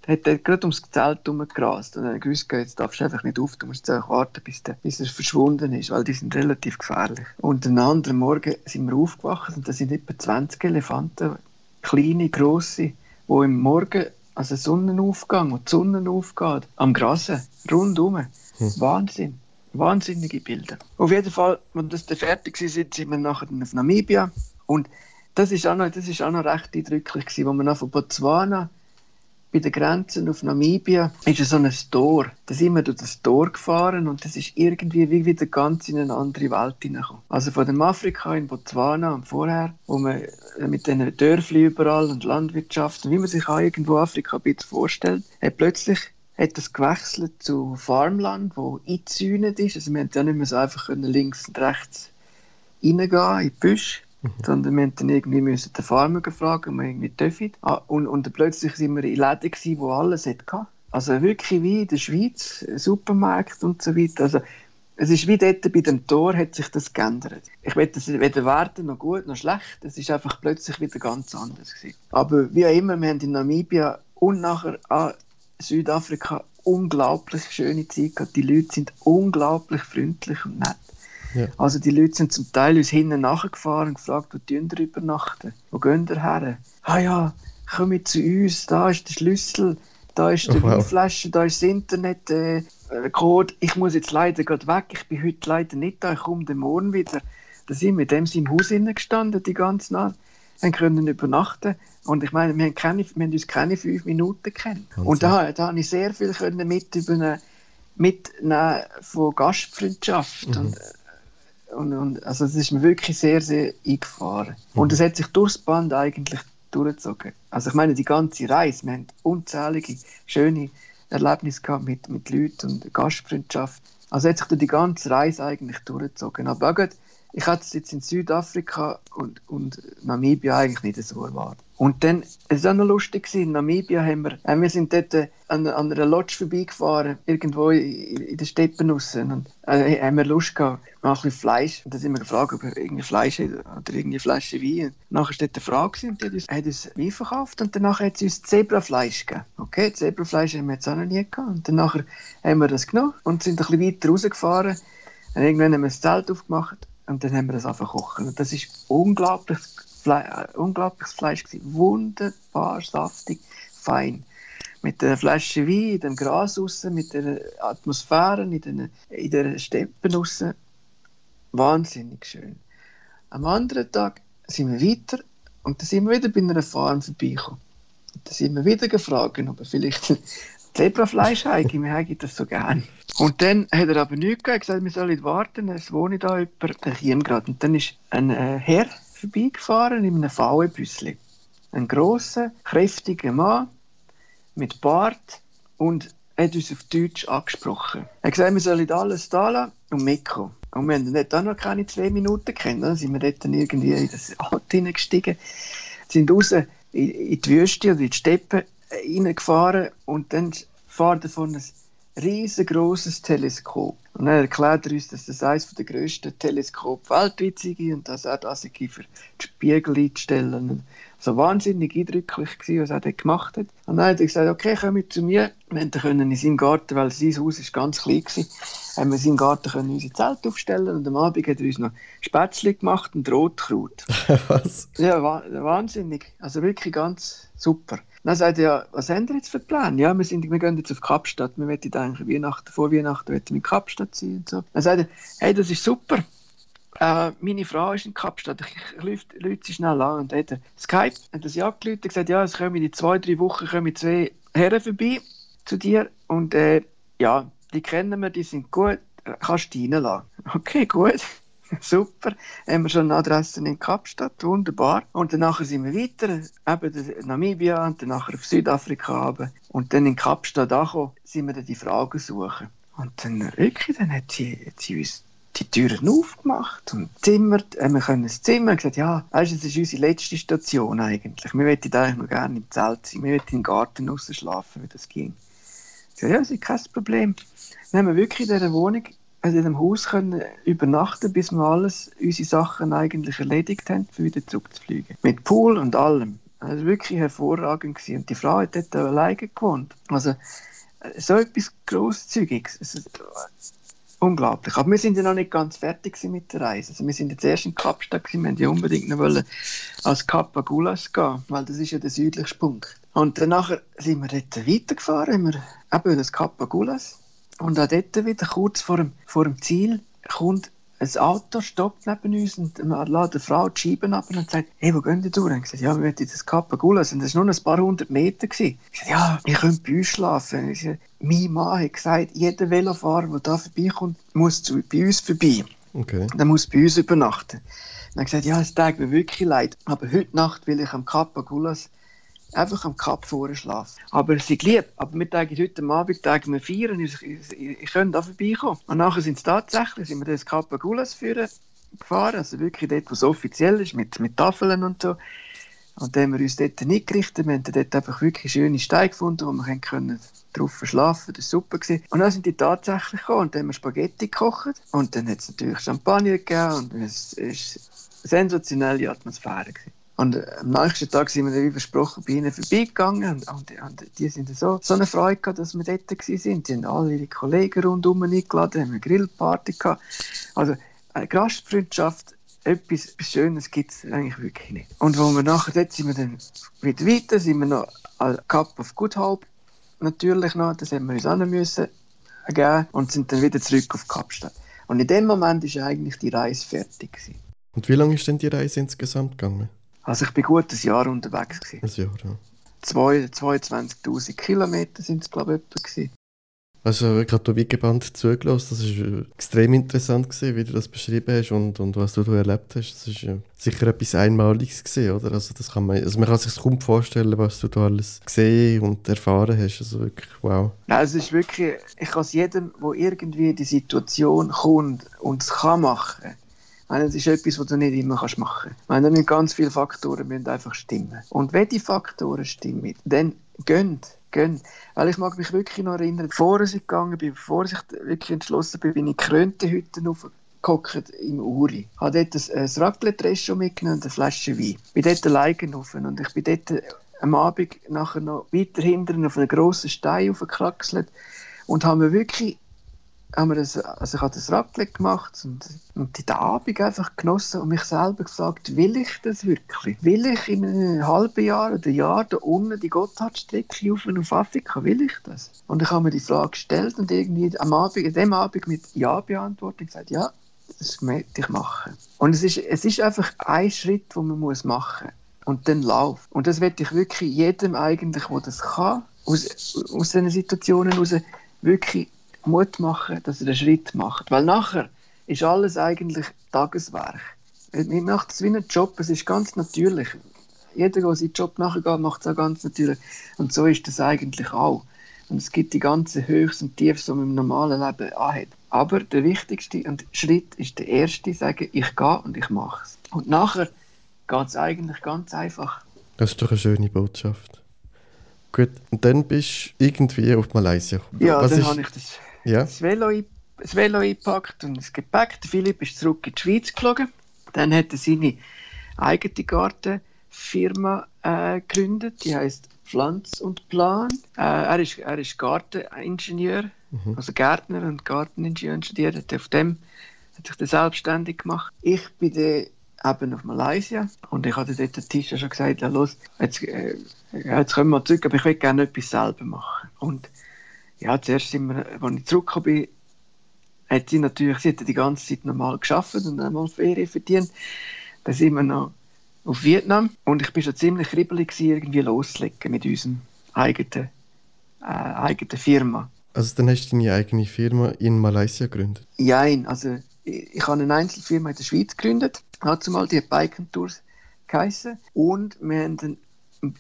Der hat dort gerade ums Zelt herumgerast. Und dann habe ich gewusst, jetzt darfst du einfach nicht auf, du musst einfach warten, bis, der, bis er verschwunden ist, weil die sind relativ gefährlich. Und am anderen Morgen sind wir aufgewacht und da sind etwa 20 Elefanten, kleine, grosse, die im Morgen, also Sonnenaufgang, wo die Sonne aufgeht, am Grasen, rundum. Hm. Wahnsinn. Wahnsinnige Bilder. Auf jeden Fall, als das dann fertig war, sind wir nachher auf Namibia. Und das ist auch noch, das ist auch noch recht eindrücklich gewesen, wo wir noch von Botswana bei den Grenzen auf Namibia ist so ein Tor. Da sind wir durch das Tor gefahren und das ist irgendwie wie wieder ganz in eine andere Welt hineingekommen. Also von dem Afrika in Botswana und vorher, wo man mit diesen Dörfli überall und Landwirtschaft und wie man sich auch irgendwo Afrika ein bisschen vorstellt, hat plötzlich hat das gewechselt zu Farmland, wo eingezäunt ist. Also wir konnten ja nicht mehr so einfach links und rechts reingehen in die Büsche Mhm. Sondern wir mussten irgendwie müssen den Farmer fragen, ob wir irgendwie dürfen. Ah, und, und plötzlich waren wir in Läden, gewesen, wo alles hatte. Also wirklich wie in der Schweiz, Supermärkte und so weiter. Also Es ist wie dort bei dem Tor hat sich das geändert. Ich will das weder werten noch gut noch schlecht. Es ist einfach plötzlich wieder ganz anders gewesen. Aber wie auch immer, wir haben in Namibia und nachher an Südafrika unglaublich schöne Zeit gehabt. Die Leute sind unglaublich freundlich und nett. Ja. Also die Leute sind zum Teil uns hinten nachgefahren und gefragt, wo tun ihr übernachten? Wo gehen ihr her? Ah ja, komm zu uns, da ist der Schlüssel, da ist die oh, wow. Weinflasche, da ist das Internet, äh, Code. Ich muss jetzt leider gerade weg, ich bin heute leider nicht da, ich komme dann morgen wieder. Da sind wir mit dem im Haus gestanden, die ganze Nacht, haben können übernachten und ich meine, wir haben, keine, wir haben uns keine fünf Minuten kennen. Und da, da habe ich sehr viel können mit über eine, mitnehmen von Gastfreundschaft mhm. und und, und, also es ist mir wirklich sehr, sehr eingefahren. Mhm. Und es hat sich durchs Band eigentlich durchgezogen. Also ich meine, die ganze Reise, wir haben unzählige schöne Erlebnisse gehabt mit, mit Leuten und Gastfreundschaft. Also hat sich durch die ganze Reise eigentlich durchgezogen. Aber auch ich hatte es jetzt in Südafrika und, und Namibia eigentlich nicht so erwartet. Und dann, es war auch noch lustig, in Namibia haben wir, äh, wir sind dort äh, an, an einer Lodge vorbeigefahren, irgendwo in, in den Steppen raus. Und äh, haben wir Lust gehabt, mal ein bisschen Fleisch. Und dann sind wir gefragt, ob wir irgendwie Fleisch hat oder irgendwie Flasche Wein. Und nachher war dort eine Frage und die hat uns, hat uns Wein verkauft und danach hat sie uns Zebrafleisch gegeben. Okay, Zebrafleisch haben wir jetzt auch noch nie gehabt. Und danach haben wir das genommen und sind ein bisschen weiter rausgefahren. Und irgendwann haben wir das Zelt aufgemacht und dann haben wir das einfach kochen. Und das ist unglaublich Fle äh, unglaubliches Fleisch gewesen. Wunderbar saftig, fein. Mit der Flasche Wein, in dem Gras raus, mit der Atmosphäre in, den, in der Steppen raus. Wahnsinnig schön. Am anderen Tag sind wir weiter und dann sind wir wieder bei einer Farm vorbeigekommen. Dann sind wir wieder gefragt, ob wir vielleicht Zebrafleisch haben. Wir haben das so gerne. Und dann hat er aber nichts gesagt, gesagt, wir sollen warten, es wohne da jemand, der Chiem gerade. Und dann ist ein äh, Herr vorbeigefahren in einem VW-Büsschen. Ein grosser, kräftiger Mann mit Bart und hat uns auf Deutsch angesprochen. Er hat gesagt, wir sollen alles da lassen und mitkommen. Und wir haben dort auch noch keine zwei Minuten kennen. Dann sind wir dort dann irgendwie in das Auto hineingestiegen, sind raus in die Wüste oder in die Steppe reingefahren und dann fahren davon ein riesengroßes Teleskop. Und dann erklärt er uns, dass das eines der grössten Teleskope weltweit sei und dass er das für die Spiegel einzustellen. So wahnsinnig eindrücklich gewesen, was er dort gemacht hat. Und dann hat er gesagt, okay, komm zu mir. Wir können in seinem Garten, weil sein Haus ist ganz klein war, haben wir in seinem Garten können unser Zelt aufstellen und am Abend hat er uns noch Spätzle gemacht und Rotkraut. <laughs> was? Ja, wahnsinnig. Also wirklich ganz super. Dann sagt er, was haben wir jetzt für Pläne? Ja, wir, sind, wir gehen jetzt auf Kapstadt. Wir möchten eigentlich Weihnachten, vor Weihnachten möchten wir in Kapstadt sein und so. Dann sagt er, hey, das ist super. Äh, meine Frau ist in Kapstadt. Ich rufe sie schnell an. Und dann hat er Skype, hat er sie angerufen gesagt, ja, es kommen in zwei, drei Wochen kommen zwei Herren vorbei zu dir. Und äh, ja, die kennen wir, die sind gut. Kannst du reinlassen. <laughs> Okay, gut. <laughs> Super. Haben wir schon eine Adresse in Kapstadt, wunderbar. Und dann sind wir weiter, eben Namibia und dann auf Südafrika runter. Und dann in Kapstadt angekommen, sind wir dann die Fragen suchen. Und dann wirklich, dann hat sie, sie uns die Türen aufgemacht und Zimmer, äh, wir können ins Zimmer, gesagt, ja, weißt, das ist unsere letzte Station eigentlich. Wir möchten eigentlich noch gerne im Zelt sein, wir möchten im Garten raus schlafen, wie das ging. Ich gesagt, ja, das ist kein Problem. Dann haben wir wirklich in dieser Wohnung in einem Haus können übernachten, bis wir alles, unsere Sachen eigentlich erledigt haben, für wieder zurückzufliegen. Mit Pool und allem. Also wirklich hervorragend gewesen. Und die Frau hat dort alleine gewohnt. Also so etwas Grosszügiges. Es unglaublich. Aber wir sind ja noch nicht ganz fertig mit der Reise. Also wir sind jetzt erst in Kapstadt gewesen. Wir wollten ja unbedingt noch wollen als Kapagulas gehen, weil das ist ja der südlichste Punkt. Und danach sind wir dort weitergefahren, haben wir eben das Kapagulas und auch dort wieder, kurz vor dem, vor dem Ziel, kommt ein Auto, stoppt neben uns und lässt eine Frau die Scheiben ab und sagt, hey, wo gehen die durch? Und ich gesagt, ja, wir wollen das Kappagulas. Und das war nur ein paar hundert Meter. Gewesen. Ich gesagt, ja, ihr könnt bei uns schlafen. Ich gesagt, mein Mann hat gesagt, jeder Velofahrer, der da vorbeikommt, muss zu, bei uns vorbei. Okay. Der muss bei uns übernachten. Und er gesagt, ja, es tut mir wirklich leid, aber heute Nacht will ich am Kappagulas einfach am Kap vorschlafen. Aber sie lieb. Aber wir tagen heute Abend tagen wir feiern. Ich könnte da vorbeikommen. Und nachher sind es tatsächlich, sind wir das Kap Gulas führen gefahren. Also wirklich dort, wo es offiziell ist, mit, mit Tafeln und so. Und dann haben wir uns dort nicht gerichtet. Wir haben dort einfach wirklich schöne Steine gefunden, wo wir können drauf verschlafen. Das war super. Gewesen. Und dann sind die tatsächlich gekommen und dann haben wir Spaghetti gekocht. Und dann hat es natürlich Champagner gegeben und es war eine sensationelle Atmosphäre. Gewesen. Und am nächsten Tag sind wir, wie versprochen, bei ihnen vorbeigegangen. Und, und, und die sind so, so eine Freude gehabt, dass wir dort waren. Die haben alle ihre Kollegen rundherum eingeladen, haben eine Grillparty gehabt. Also, eine Gastfreundschaft, etwas, Schönes gibt es eigentlich wirklich nicht. Und wo wir nachher, dort sind wir dann wieder weiter, sind wir noch an Cup of Good Hope natürlich noch, das haben wir uns auch müssen geben und sind dann wieder zurück auf Kapstadt. Und in dem Moment ist eigentlich die Reise fertig gewesen. Und wie lange ist denn die Reise insgesamt gegangen? Also ich bin gut ein Jahr unterwegs gewesen. Ein Jahr, ja. 22.000 Kilometer sind es glaube ich etwa gewesen. Also ich habe wie gebannt zugelassen. Das war äh, extrem interessant, gewesen, wie du das beschrieben hast und, und was du da erlebt hast. Das ist äh, sicher etwas Einmaliges, gewesen, oder? Also, das kann man, also man kann sich kaum vorstellen, was du da alles gesehen und erfahren hast. Also wirklich, wow. Ja, es ist wirklich, ich kann es jedem, der irgendwie in die Situation kommt und es kann machen, das ist etwas, was du nicht immer machen kannst. Meine, da ganz viele Faktoren müssen einfach stimmen. Und wenn die Faktoren stimmen, dann gönnt gehen. Weil ich mag mich wirklich noch erinnern, bevor ich gegangen bin, bevor ich wirklich entschlossen bin, bin ich Kröntenhütten aufgehockt im Uri. Ich habe dort ein, Raclette-Resto mitgenommen und eine Flasche Wein. Ich bin dort alleine rauf und ich bin dort am Abend nachher noch weiter hinten auf einen grossen Stein aufgekraxelt und habe mir wirklich haben wir das, also ich habe das Raclette gemacht und, und den Abend einfach genossen und mich selber gefragt, will ich das wirklich? Will ich in einem halben Jahr oder Jahr da unten die Gotthardstrecke auf, auf Afrika? Will ich das? Und ich habe mir die Frage gestellt und irgendwie am Abend, an dem Abend mit Ja beantwortet und gesagt, ja, das möchte ich machen. Und es ist, es ist einfach ein Schritt, den man muss machen muss. Und dann lauf. Und das werde ich wirklich jedem eigentlich, der das kann, aus, aus diesen Situationen heraus, wirklich Mut machen, dass er den Schritt macht. Weil nachher ist alles eigentlich Tageswerk. Man macht es wie einen Job, es ist ganz natürlich. Jeder, der seinen Job nachgeht, macht es auch ganz natürlich. Und so ist das eigentlich auch. Und es gibt die ganzen Höchst und Tiefs, die man im normalen Leben anhat. Aber der wichtigste Schritt ist der erste, sagen, ich gehe und ich mache es. Und nachher geht es eigentlich ganz einfach. Das ist doch eine schöne Botschaft. Gut, und dann bist du irgendwie auf Malaysia. Ja, Was dann habe ich das ja. das, Velo, das Velo eingepackt und das Gepäck. Der Philipp ist zurück in die Schweiz geflogen. Dann hat er seine eigene Gartenfirma äh, gegründet, die heißt Pflanz und Plan. Äh, er, ist, er ist Garteningenieur, mhm. also Gärtner und Garteningenieur studiert, hat auf dem hat sich dann selbstständig gemacht. Ich bin dann eben auf Malaysia und ich hatte dort den Tisch schon gesagt, ja, los, jetzt, äh, jetzt kommen wir zurück, aber ich will gerne etwas selber machen. Und ja, zuerst sind wir, als ich zurückgekommen bin, hat sie natürlich, sie hat die ganze Zeit normal geschafft und dann mal Ferien verdient. Dann sind wir noch auf Vietnam und ich bin schon ziemlich kribbelig irgendwie loslegen mit unserem eigenen, äh, eigenen Firma. Also dann hast du deine eigene Firma in Malaysia gegründet? Nein, also ich, ich habe eine Einzelfirma in der Schweiz gegründet, hat zumal die Bike Tours geheißen und wir haben den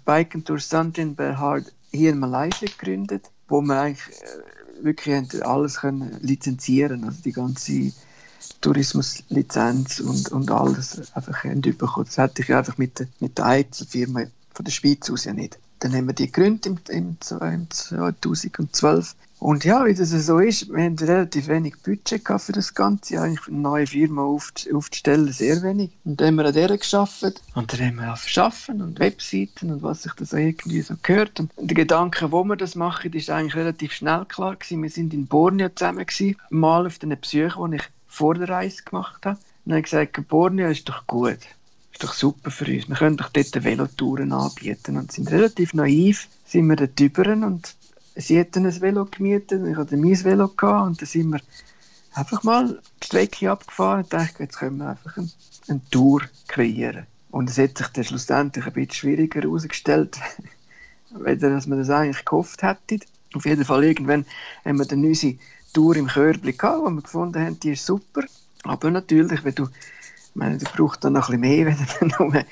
Bike Tours Santin Berhard hier in Malaysia gegründet wo wir eigentlich äh, wirklich alles können lizenzieren also die ganze Tourismuslizenz und, und alles einfach bekommen. Das hätte ich einfach mit, mit der Einzelfirma von der Schweiz aus ja nicht. Dann haben wir die gegründet im, im, im 2012 und ja, wie das so ist, wir haben relativ wenig Budget für das Ganze, eigentlich eine neue Firma aufzustellen, sehr wenig. Und dann haben wir an der geschafft und dann haben wir Schaffen und Webseiten und was sich da so irgendwie so gehört. Und der Gedanke, wo wir das machen, ist eigentlich relativ schnell klar gewesen. Wir sind in Borneo zusammen gewesen, mal auf den Psyche, die ich vor der Reise gemacht habe. Und dann habe ich gesagt, Borneo ist doch gut ist doch super für uns. Wir können doch dort Velotouren anbieten. Und sind relativ naiv, sind wir dort drüber und sie hatten ein Velo gemietet, ich hatte mein Velo gehabt, und dann sind wir einfach mal die Strecke abgefahren und dachte, jetzt können wir einfach eine, eine Tour kreieren. Und es hat sich dann schlussendlich ein bisschen schwieriger herausgestellt, <laughs> dass wir das eigentlich gehofft hätten. Auf jeden Fall irgendwann haben wir dann unsere Tour im Körbli gehabt, wo wir gefunden haben, die ist super. Aber natürlich, wenn du, ich meine, du brauchst dann noch ein bisschen mehr, <laughs> wenn du nur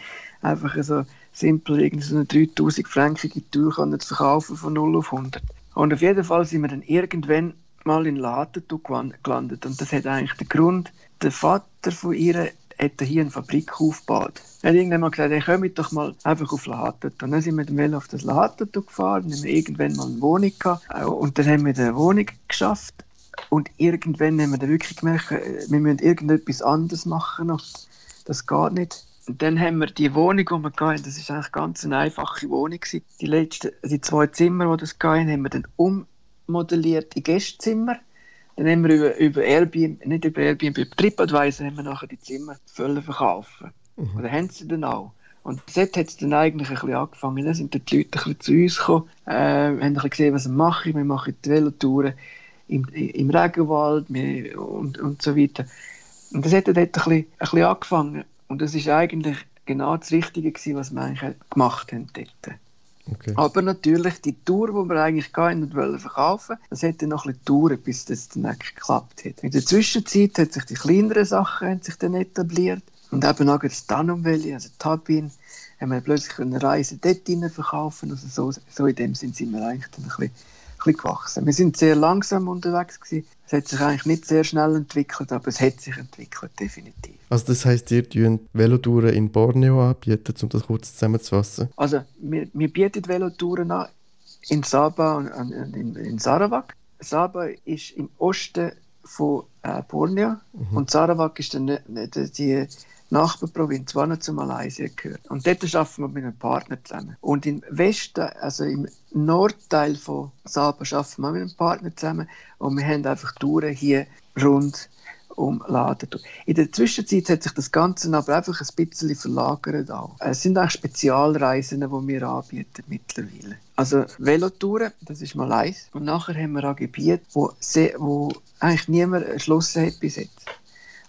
einfach so simpel irgendwie so eine 3000 frankige Tour zu verkaufen von 0 auf 100. Und auf jeden Fall sind wir dann irgendwann mal in Ladentuch gelandet und das hat eigentlich den Grund, der Vater von ihr hat er hier eine Fabrik aufgebaut. Er hat irgendwann mal gesagt, hey, kommt doch mal einfach auf Lahatata. Und dann sind wir mit dem auf das Lahatata gefahren, dann haben wir irgendwann mal eine Wohnung gehabt äh, und dann haben wir eine Wohnung geschafft und irgendwann haben wir dann wirklich gemerkt, äh, wir müssen irgendetwas anderes machen. Das geht nicht. Und dann haben wir die Wohnung, die wir hatten, das ist eigentlich ganz eine einfache Wohnung gewesen. Die letzten, die zwei Zimmer, die das hatten, haben wir dann ummodelliert in Gästezimmer. Dann haben wir über, über Airbnb, nicht über Airbnb, über TripAdvisor haben wir nachher die Zimmer voll verkaufen. Mhm. Oder haben sie dann auch. Und dort hat es dann eigentlich ein bisschen angefangen. Dann sind die Leute ein bisschen zu uns gekommen, äh, haben ein bisschen gesehen, was wir machen. Wir machen die Velotouren im, im Regenwald wir, und, und so weiter. Und das hat dort ein bisschen, ein bisschen angefangen. Und das ist eigentlich genau das Richtige gewesen, was wir eigentlich gemacht haben dort. Okay. Aber natürlich, die Tour, die wir eigentlich gehen und wollen verkaufen, das hätte noch ein bisschen gedauert, bis das dann geklappt hat. In der Zwischenzeit hat sich die kleineren Sachen haben sich dann etabliert. Und eben auch das Danum Valley, also Tabin, haben wir plötzlich eine Reise dort verkaufen. Also so, so in dem Sinn sind wir eigentlich dann ein bisschen bisschen gewachsen. Wir sind sehr langsam unterwegs gewesen. Es hat sich eigentlich nicht sehr schnell entwickelt, aber es hat sich entwickelt, definitiv. Also das heisst, ihr bietet Velotouren in Borneo anbieten, um das kurz zusammenzufassen? Also wir, wir bieten Velotouren an in Sabah und in, in Sarawak. Sabah ist im Osten von äh, Borneo mhm. und Sarawak ist dann die, die Nachbarprovinz, die noch zu Malaysia gehört. Und dort arbeiten wir mit einem Partner zusammen. Und im Westen, also im Nordteil von Sabah, arbeiten wir mit einem Partner zusammen. Und wir haben einfach Touren hier rund um Laden. In der Zwischenzeit hat sich das Ganze aber einfach ein bisschen verlagert auch. Es sind auch Spezialreisen, die wir anbieten mittlerweile. Also Velotouren, das ist mal eins. Und nachher haben wir auch Gebiete, wo, wo eigentlich niemand erschlossen hat bis jetzt.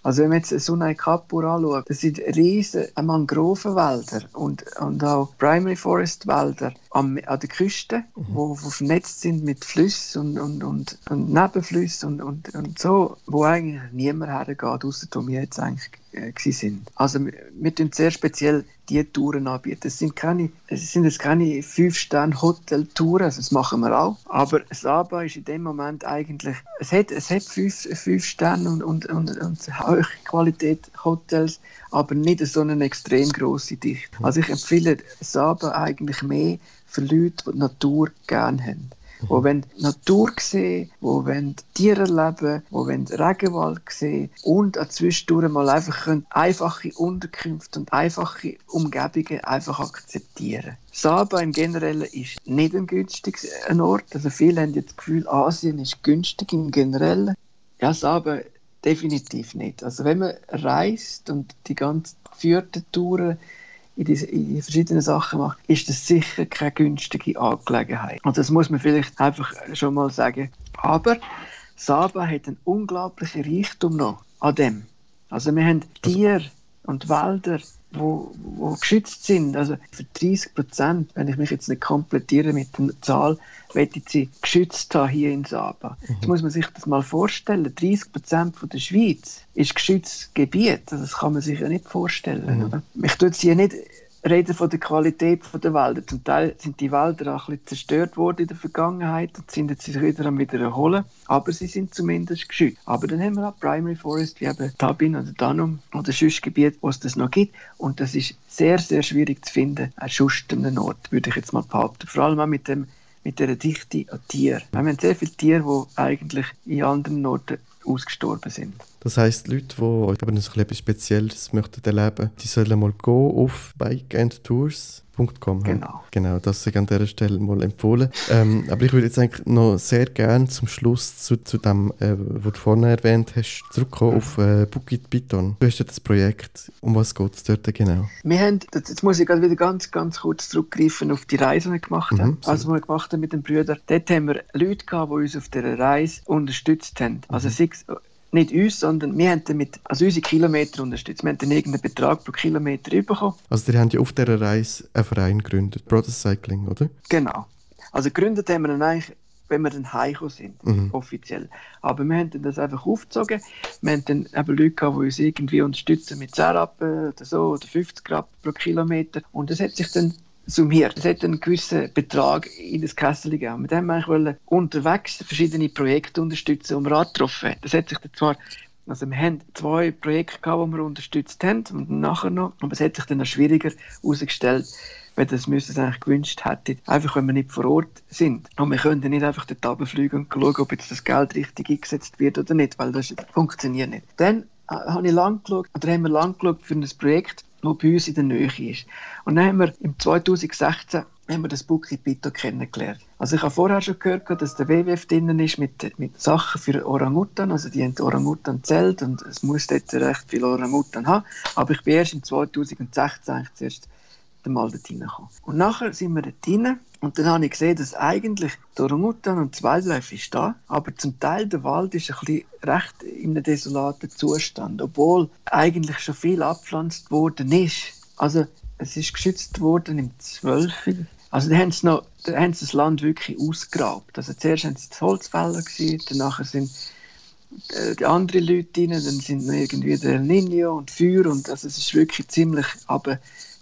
Also wenn man jetzt Sunai Kapur anschaut, das sind riesige Mangrovenwälder und, und auch Primary Forest Wälder an, an der Küste, mhm. wo, wo vernetzt sind mit Flüssen und, und, und, und Nebenflüssen und, und, und so, wo eigentlich niemand hergeht, außer wir jetzt eigentlich äh, sind. Also wir tun sehr speziell die Touren anbieten. Es sind keine, es sind jetzt keine fünf Sterne Hotel-Touren, also das machen wir auch. Aber Saba ist in dem Moment eigentlich, es hat, es hat fünf, fünf Sterne und, und, und, und hohe Qualität Hotels, aber nicht so eine extrem große Dichte. Also ich empfehle Saba eigentlich mehr für Leute, die die Natur gerne haben wo wollen Natur sehen, wo wollen Tiere leben, wo wollen Regenwald sehen und zwischendurch mal einfach einfache Unterkünfte und einfache Umgebungen einfach akzeptieren. Saba im Generellen ist nicht ein günstiger Ort. Also viele haben jetzt das Gefühl, Asien ist günstig im Generellen. Ja, Saba definitiv nicht. Also wenn man reist und die ganzen geführten Touren in die, in verschiedenen Sachen macht, ist das sicher keine günstige Angelegenheit. Und das muss man vielleicht einfach schon mal sagen. Aber Saba hat einen unglaublichen Reichtum noch an dem. Also wir haben also Tiere und Wälder, wo, wo geschützt sind. Also für 30 Prozent, wenn ich mich jetzt nicht komplettiere mit der Zahl, werde ich sie geschützt haben hier in Saba. Mhm. Jetzt muss man sich das mal vorstellen. 30 Prozent der Schweiz ist geschütztes Gebiet. Also das kann man sich ja nicht vorstellen. Mhm. Oder? Ich tue jetzt hier nicht reden von der Qualität der Wälder. Zum Teil sind die Wälder auch ein bisschen zerstört worden in der Vergangenheit und sind jetzt wieder am wieder erholen. Aber sie sind zumindest geschützt. Aber dann haben wir auch Primary Forest wie eben Tabin oder Danum oder Schussgebiet, wo es das noch gibt. Und das ist sehr, sehr schwierig zu finden. Ein schustenden Ort, würde ich jetzt mal behaupten. Vor allem auch mit dem mit der Dichte an Tieren. Wir haben sehr viele Tiere, die eigentlich in anderen Orten ausgestorben sind. Das heisst, Leute, die etwas Spezielles möchten erleben, die sollen mal gehen auf bikeandtours.com. Genau. Genau, das ich an dieser Stelle mal empfohlen. Ähm, aber ich würde jetzt eigentlich noch sehr gerne zum Schluss zu, zu dem, äh, was du vorhin erwähnt hast, zurückkommen auf äh, Bukit Python. Du hast ja das Projekt. Um was geht es dort genau? Wir haben, jetzt muss ich gerade wieder ganz, ganz kurz zurückgreifen auf die Reise, die wir gemacht haben. Mhm, also, die wir gemacht haben mit den Brüdern. Dort haben wir Leute gehabt, die uns auf dieser Reise unterstützt haben. Also mhm. sechs, nicht uns, sondern wir haben damit, also unsere Kilometer unterstützt. Wir haben dann irgendeinen Betrag pro Kilometer bekommen. Also, die haben ja auf dieser Reise einen Verein gegründet, Brothers Cycling, oder? Genau. Also, gegründet haben wir dann eigentlich, wenn wir dann heimgekommen sind, mhm. offiziell. Aber wir haben dann das einfach aufgezogen. Wir haben dann eben Leute gehabt, die uns irgendwie unterstützen mit 10 Rappen oder so, oder 50 Rappen pro Kilometer. Und das hat sich dann summiert. Es hat einen gewissen Betrag in das Kessel gegeben. Mit dem wollen wir unterwegs verschiedene Projekte unterstützen und Rad getroffen. Das hat sich dann zwar Also wir haben zwei Projekte gehabt, die wir unterstützt haben und nachher noch, aber es hat sich dann noch schwieriger herausgestellt, wenn das müssen eigentlich gewünscht hätte, einfach wenn wir nicht vor Ort sind. Und wir können nicht einfach dort runterfliegen und schauen, ob jetzt das Geld richtig eingesetzt wird oder nicht, weil das funktioniert nicht. Dann äh, habe ich lang geschaut, oder haben wir lang geschaut für ein Projekt, das bei uns in der Nähe ist. Und dann haben wir im 2016 haben wir das Bukit Pito kennengelernt. Also ich habe vorher schon gehört, dass der WWF drinnen ist mit, mit Sachen für Orangutan. Also die haben Orangutan zählt und es muss dort recht viel Orangutan haben. Aber ich bin erst im 2016 eigentlich zuerst mal dort reingekommen. Und nachher sind wir dort rein und dann habe ich gesehen, dass eigentlich der und das Wildlife ist da, aber zum Teil der Wald ist ein bisschen recht in einem desolaten Zustand, obwohl eigentlich schon viel abgepflanzt worden ist. Also es ist geschützt worden im 12. Also da haben sie, noch, da haben sie das Land wirklich ausgeraubt. Also zuerst waren es die Holzfäller, gewesen, danach sind äh, die anderen Leute rein, dann sind irgendwie der El Nino und Feuer und also es ist wirklich ziemlich aber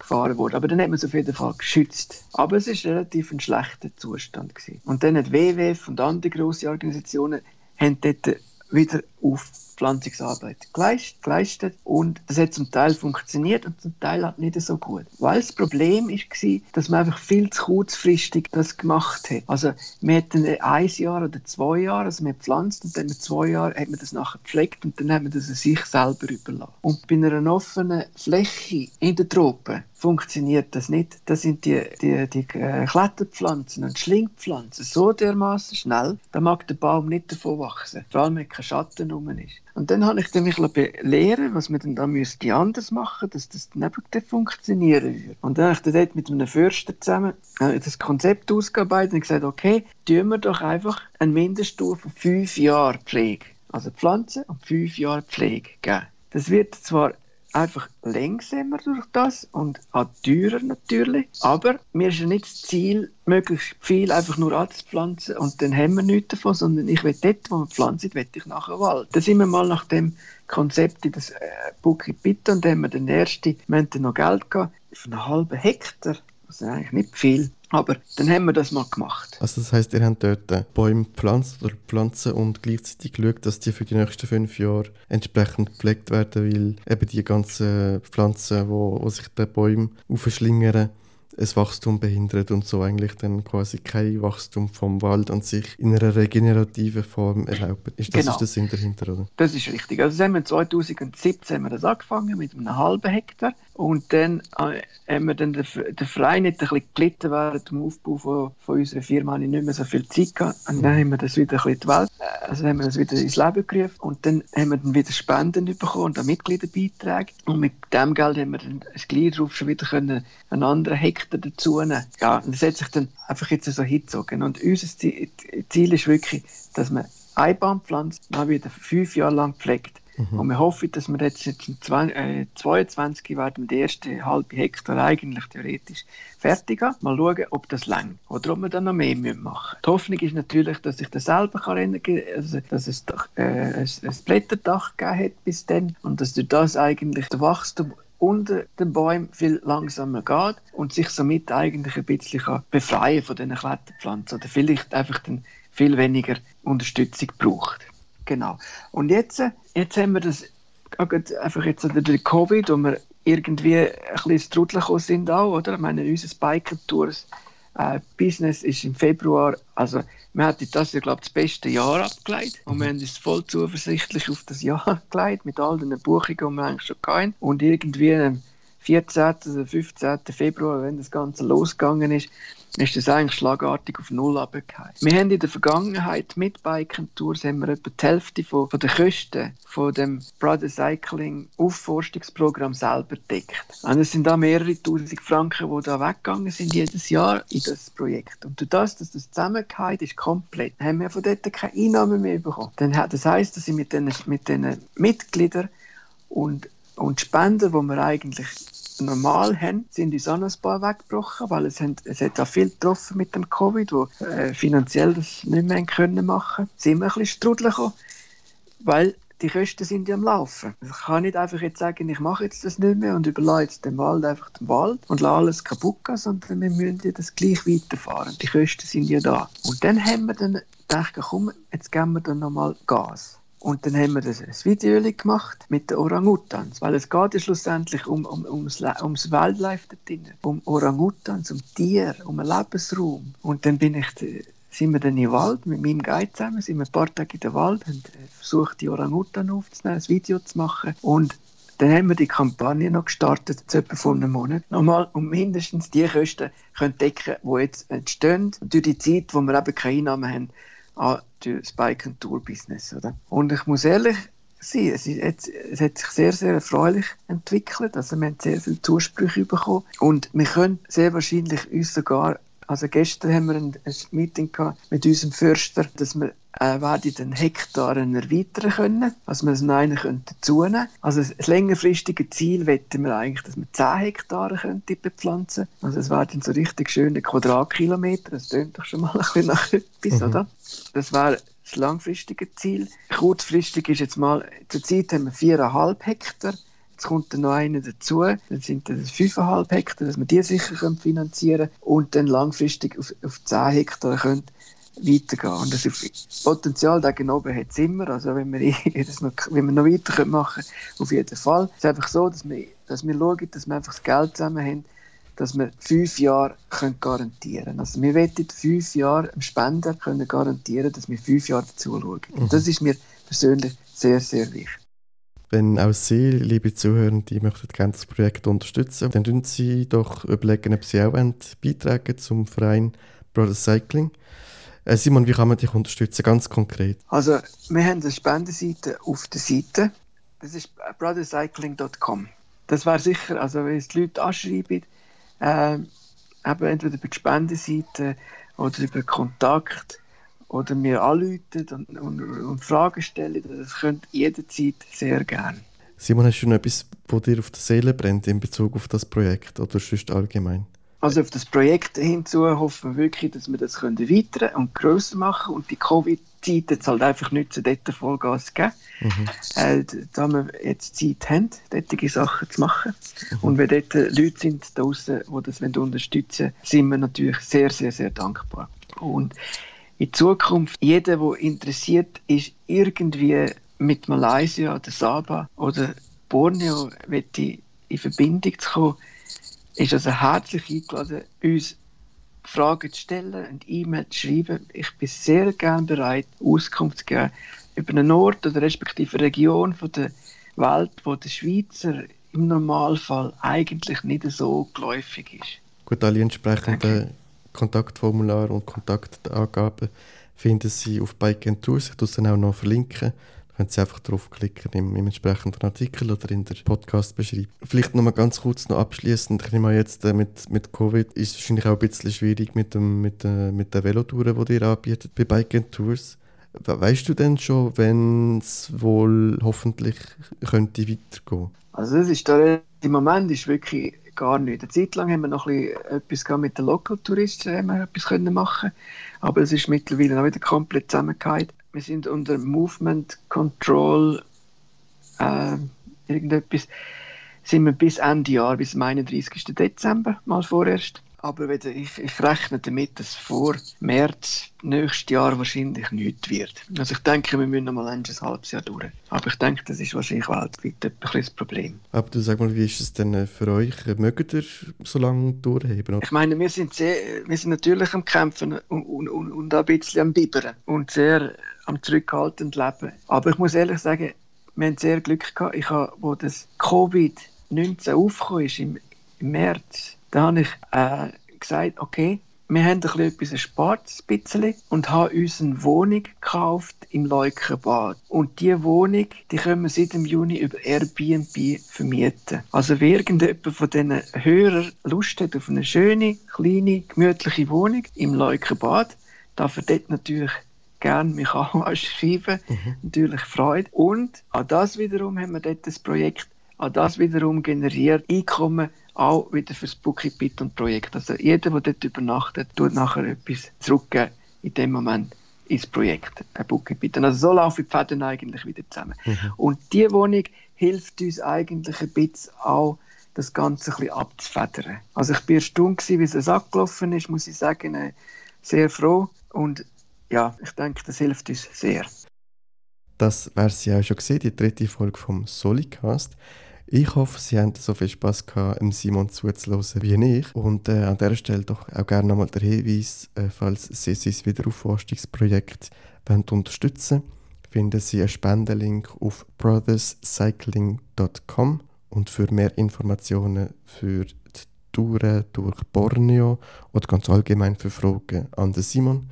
gefahren worden. Aber dann hat man es auf jeden Fall geschützt. Aber es ist relativ ein schlechter Zustand gewesen. Und dann hat WWF und andere große Organisationen haben dort wieder auf Pflanzungsarbeit geleistet und das hat zum Teil funktioniert und zum Teil hat nicht so gut. Weil das Problem war, dass man einfach viel zu kurzfristig das gemacht hat. Also wir hatten ein Jahr oder zwei Jahre, also man pflanzt und dann mit zwei Jahren hat man das nachher gepflegt und dann hat man das sich selber überlassen. Und bei einer offenen Fläche in den Tropen funktioniert das nicht. Das sind die, die, die äh, Kletterpflanzen und Schlingpflanzen so dermaßen schnell, da mag der Baum nicht davon wachsen, vor allem wenn kein Schatten rum ist. Und dann habe ich mich lehren, was man dann da müsste anders machen, dass das dann funktionieren würde. Und dann habe ich dann dort mit einem Förster zusammen äh, das Konzept ausgearbeitet und gesagt, okay, tun wir doch einfach eine Mindeststufe von fünf Jahren Pflege. Also Pflanzen und fünf Jahre Pflege geben. Das wird zwar einfach langsamer durch das und auch teurer natürlich. Aber mir ist ja nicht das Ziel, möglichst viel einfach nur anzupflanzen und dann haben wir nichts davon, sondern ich will dort, wo man pflanzt, will ich nachher Wald. Da sind wir mal nach dem Konzept in das äh, Bukit Pito und da haben wir den ersten, wir dann noch Geld gehabt, für einen halben Hektar, ist eigentlich nicht viel, aber dann haben wir das mal gemacht. Also das heißt, ihr habt dort Bäume gepflanzt oder Pflanzen und gleichzeitig geschaut, dass die für die nächsten fünf Jahre entsprechend gepflegt werden, weil eben die ganzen Pflanzen, wo sich die Bäume aufschlingern, ein Wachstum behindert und so eigentlich dann quasi kein Wachstum vom Wald an sich in einer regenerativen Form erlaubt. Ist das genau. ist der Sinn dahinter, oder? Das ist richtig. Also haben wir 2017 haben wir das angefangen mit einem halben Hektar und dann äh, haben wir dann den, den Verein nicht ein bisschen gelitten während dem Aufbau von, von unserer Firma, habe ich nicht mehr so viel Zeit gehabt. Und dann haben wir das wieder ein bisschen die Welt, äh, also haben wir das wieder ins Leben gerufen und dann haben wir dann wieder Spenden bekommen und auch Mitgliederbeiträge. Und mit dem Geld haben wir dann das gleiche drauf schon wieder können einen anderen Hektar dazu nehmen. Ja, und das hat sich dann einfach jetzt so hingezogen. Und unser Ziel ist wirklich, dass man ein Baum pflanzt, dann wieder fünf Jahre lang pflegt Mhm. Und wir hoffen, dass wir jetzt, jetzt im 2022 äh, werden der erste halbe Hektar eigentlich theoretisch fertig haben. Mal schauen, ob das lang oder ob wir dann noch mehr machen müssen. Die Hoffnung ist natürlich, dass ich das selber kann kann, also, dass es doch, äh, ein, ein Blätterdach gegeben hat bis dann und dass durch das eigentlich der Wachstum unter den Bäumen viel langsamer geht und sich somit eigentlich ein bisschen befreien von diesen Kletterpflanzen oder vielleicht einfach dann viel weniger Unterstützung braucht. Genau. Und jetzt, jetzt haben wir das einfach jetzt durch Covid, wo wir irgendwie ein bisschen ins Trudeln sind auch, oder? Ich meine, unser Biker-Tours äh, Business ist im Februar, also wir hatten das ja, glaube ich, das beste Jahr abgeleitet und wir haben uns voll zuversichtlich auf das Jahr <laughs> gelegt, mit all den Buchungen, die wir eigentlich schon hatten. Und irgendwie am 14. oder 15. Februar, wenn das Ganze losgegangen ist, ist das eigentlich schlagartig auf Null abgefallen. Wir haben in der Vergangenheit mit Bike Tours haben wir etwa die Hälfte von, von den Kosten von dem Brother Cycling Aufforstungsprogramm selber deckt. Und es sind da mehrere tausend Franken, die da weggegangen sind jedes Jahr in das Projekt. Und durch das, dass das zusammengehört ist, komplett, haben wir von dort keine Einnahmen mehr bekommen. Dann, das heisst, dass ich mit den, mit den Mitgliedern und, und Spenden, die wir eigentlich normal haben, sind uns ein paar weggebrochen, weil es, haben, es hat auch viel getroffen mit dem Covid, wo äh, finanziell das nicht mehr können machen. Sind wir ein bisschen strudelig weil die Kosten sind ja am Laufen. Ich kann nicht einfach jetzt sagen, ich mache jetzt das nicht mehr und überlasse jetzt den Wald einfach dem Wald und lasse alles kaputt gehen, sondern wir müssen ja das gleich weiterfahren. Die Kosten sind ja da. Und dann haben wir dann gedacht, komm, jetzt geben wir dann nochmal Gas. Und dann haben wir das, ein Video gemacht mit den Orangutans, weil es geht ja schlussendlich um, um, ums, ums Wildlife da drin, um Orangutans, um Tiere, um einen Lebensraum. Und dann bin ich sind wir dann im Wald mit meinem Guide zusammen, sind wir ein paar Tage in den Wald, haben versucht, die Orangutan aufzunehmen, ein Video zu machen und dann haben wir die Kampagne noch gestartet, jetzt etwa vor einem Monat. Nochmal, um mindestens die Kosten können decken, die jetzt entstehen, durch die Zeit, wo wir eben keine Einnahmen haben, an das Bike- und Tour-Business. Und ich muss ehrlich sein, es, jetzt, es hat sich sehr, sehr erfreulich entwickelt. Also wir haben sehr viele Zusprüche bekommen. Und wir können sehr wahrscheinlich uns sogar also gestern haben wir ein, ein Meeting mit unserem Förster, dass wir äh, werden den Hektar erweitern können, also wir es noch einen dazu nehmen Also das längerfristige Ziel wetten wir eigentlich, dass wir 10 Hektare könnten bepflanzen Also es werden so richtig schöne Quadratkilometer, das tönt doch schon mal ein bisschen nach etwas, mhm. oder? Das wäre das langfristige Ziel. Kurzfristig ist jetzt mal, zurzeit haben wir 4,5 Hektar Jetzt kommt dann noch einer dazu, dann sind das 5,5 Hektar, dass wir die sicher finanzieren können und dann langfristig auf, auf 10 Hektar können weitergehen. Und das Potenzial da oben hat es immer. Also wenn wir, <laughs> das noch, wenn wir noch weiter machen können, auf jeden Fall. Es ist einfach so, dass wir, dass wir schauen, dass wir einfach das Geld zusammen haben, dass wir fünf Jahre können garantieren können. Also wir wollen fünf Jahre dem Spender können garantieren, dass wir fünf Jahre dazu schauen. Mhm. Und das ist mir persönlich sehr, sehr wichtig. Wenn auch Sie, liebe Zuhörer, die möchten gerne das Projekt unterstützen, dann tun Sie doch überlegen, ob Sie auch beitragen zum Verein Brothers Cycling. Äh, Simon, wie kann man dich unterstützen, ganz konkret? Also, wir haben eine Spendenseite auf der Seite. Das ist brothercycling.com. Das wäre sicher, also wenn es die Leute anschreiben, äh, eben entweder über die Spendenseite oder über Kontakt, oder mir anrufen und, und, und, Fragen stellen. Das könnt jederzeit sehr gerne. Simon, hast du noch etwas, was dir auf der Seele brennt in Bezug auf das Projekt oder sonst allgemein? Also auf das Projekt hinzu hoffen wir wirklich, dass wir das können erweitern und grösser machen und die Covid-Zeit jetzt halt einfach nutzen, dort Vollgas geben. Mhm. Äh, da wir jetzt Zeit haben, solche Sachen zu machen. Mhm. Und wenn dort Leute sind draußen, die das unterstützen wollen, sind wir natürlich sehr, sehr, sehr dankbar. Und in Zukunft jeder, der interessiert ist, irgendwie mit Malaysia oder Sabah oder Borneo in Verbindung zu kommen, ist also herzlich eingeladen, uns Fragen zu stellen und E-Mail zu schreiben. Ich bin sehr gerne bereit, Auskunft zu geben über einen Ort oder respektive eine Region von der Welt, wo der Schweizer im Normalfall eigentlich nicht so geläufig ist. Gut, alle entsprechenden Kontaktformular und Kontaktangaben finden Sie auf Bike Tours. Ich tue es dann auch noch verlinken. Können Sie einfach draufklicken im, im entsprechenden Artikel oder in der Podcast-Beschreibung. Vielleicht noch mal ganz kurz noch abschließend. Ich nehme jetzt äh, mit, mit Covid ist es wahrscheinlich auch ein bisschen schwierig mit, dem, mit, äh, mit den Velotouren, die ihr anbietet bei Bike Tours. Weißt du denn schon, wenn es wohl hoffentlich könnte weitergehen? Also das ist der, im Moment ist wirklich gar nicht. Eine Zeit lang haben wir noch etwas mit den Local-Touristen etwas machen aber es ist mittlerweile auch wieder komplett zusammengefallen. Wir sind unter Movement Control äh, irgendetwas sind wir bis Ende Jahr, bis zum 31. Dezember mal vorerst aber ich, ich rechne damit, dass vor März nächstes Jahr wahrscheinlich nichts wird. Also ich denke, wir müssen noch mal ein halbes Jahr durch. Aber ich denke, das ist wahrscheinlich weltweit ein das Problem. Aber du sag mal, wie ist es denn äh, für euch? Mögt ihr so lange durchheben? Ich meine, wir sind, sehr, wir sind natürlich am Kämpfen und, und, und, und ein bisschen am Bibbern und sehr am zurückhaltend leben. Aber ich muss ehrlich sagen, wir haben sehr Glück gehabt. Ich habe, wo das Covid-19 aufgekommen ist, im, im März, da habe ich äh, gesagt, okay, wir haben ein etwas erspart, ein und haben uns eine Wohnung gekauft im Leukenbad. Und diese Wohnung, die können wir seit dem Juni über Airbnb vermieten. Also wer irgendjemand von diesen Hörern Lust hat auf eine schöne, kleine, gemütliche Wohnung im Leukenbad, darf er dort natürlich gerne mich anschreiben. Mhm. Natürlich Freude. Und an das wiederum haben wir dort das Projekt, an das wiederum generiert Einkommen auch wieder für das Bookie Python Projekt. Also jeder, der dort übernachtet, tut nachher etwas zurückgeben in dem Moment ins Projekt, ein Bookie Python. Also so laufen die Fäden eigentlich wieder zusammen. Mhm. Und diese Wohnung hilft uns eigentlich ein bisschen auch, das Ganze ein bisschen abzufedern. Also ich war erstaunt, wie es abgelaufen ist, muss ich sagen, äh, sehr froh und ja, ich denke, das hilft uns sehr. Das wäre sie auch schon gesehen, die dritte Folge vom Solicast. Ich hoffe, Sie haben so viel Spaß gehabt, Simon zuzuhören wie ich. Und äh, an dieser Stelle doch auch gerne nochmal der Hinweis, äh, falls Sie sein Wiederaufforstungsprojekt unterstützen wollen, finden Sie einen Spendenlink auf brotherscycling.com und für mehr Informationen für die Touren durch Borneo oder ganz allgemein für Fragen an Simon,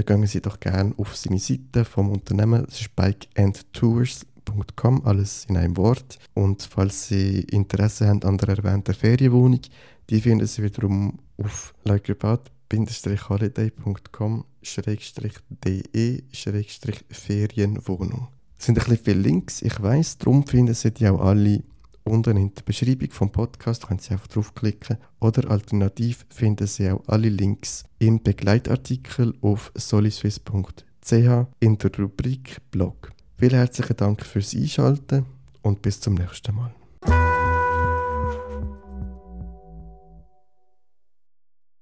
gehen Sie doch gerne auf seine Seite vom Unternehmen, bikeandtours.com, alles in einem Wort. Und falls Sie Interesse haben an der erwähnten Ferienwohnung, die finden Sie wiederum auf likeabout-holiday.com-de-ferienwohnung. Es sind ein bisschen viele Links, ich weiß, darum finden Sie die auch alle unten in der Beschreibung vom Podcast können Sie einfach draufklicken oder alternativ finden Sie auch alle Links im Begleitartikel auf soliswiss.ch in der Rubrik Blog. Vielen herzlichen Dank fürs Einschalten und bis zum nächsten Mal.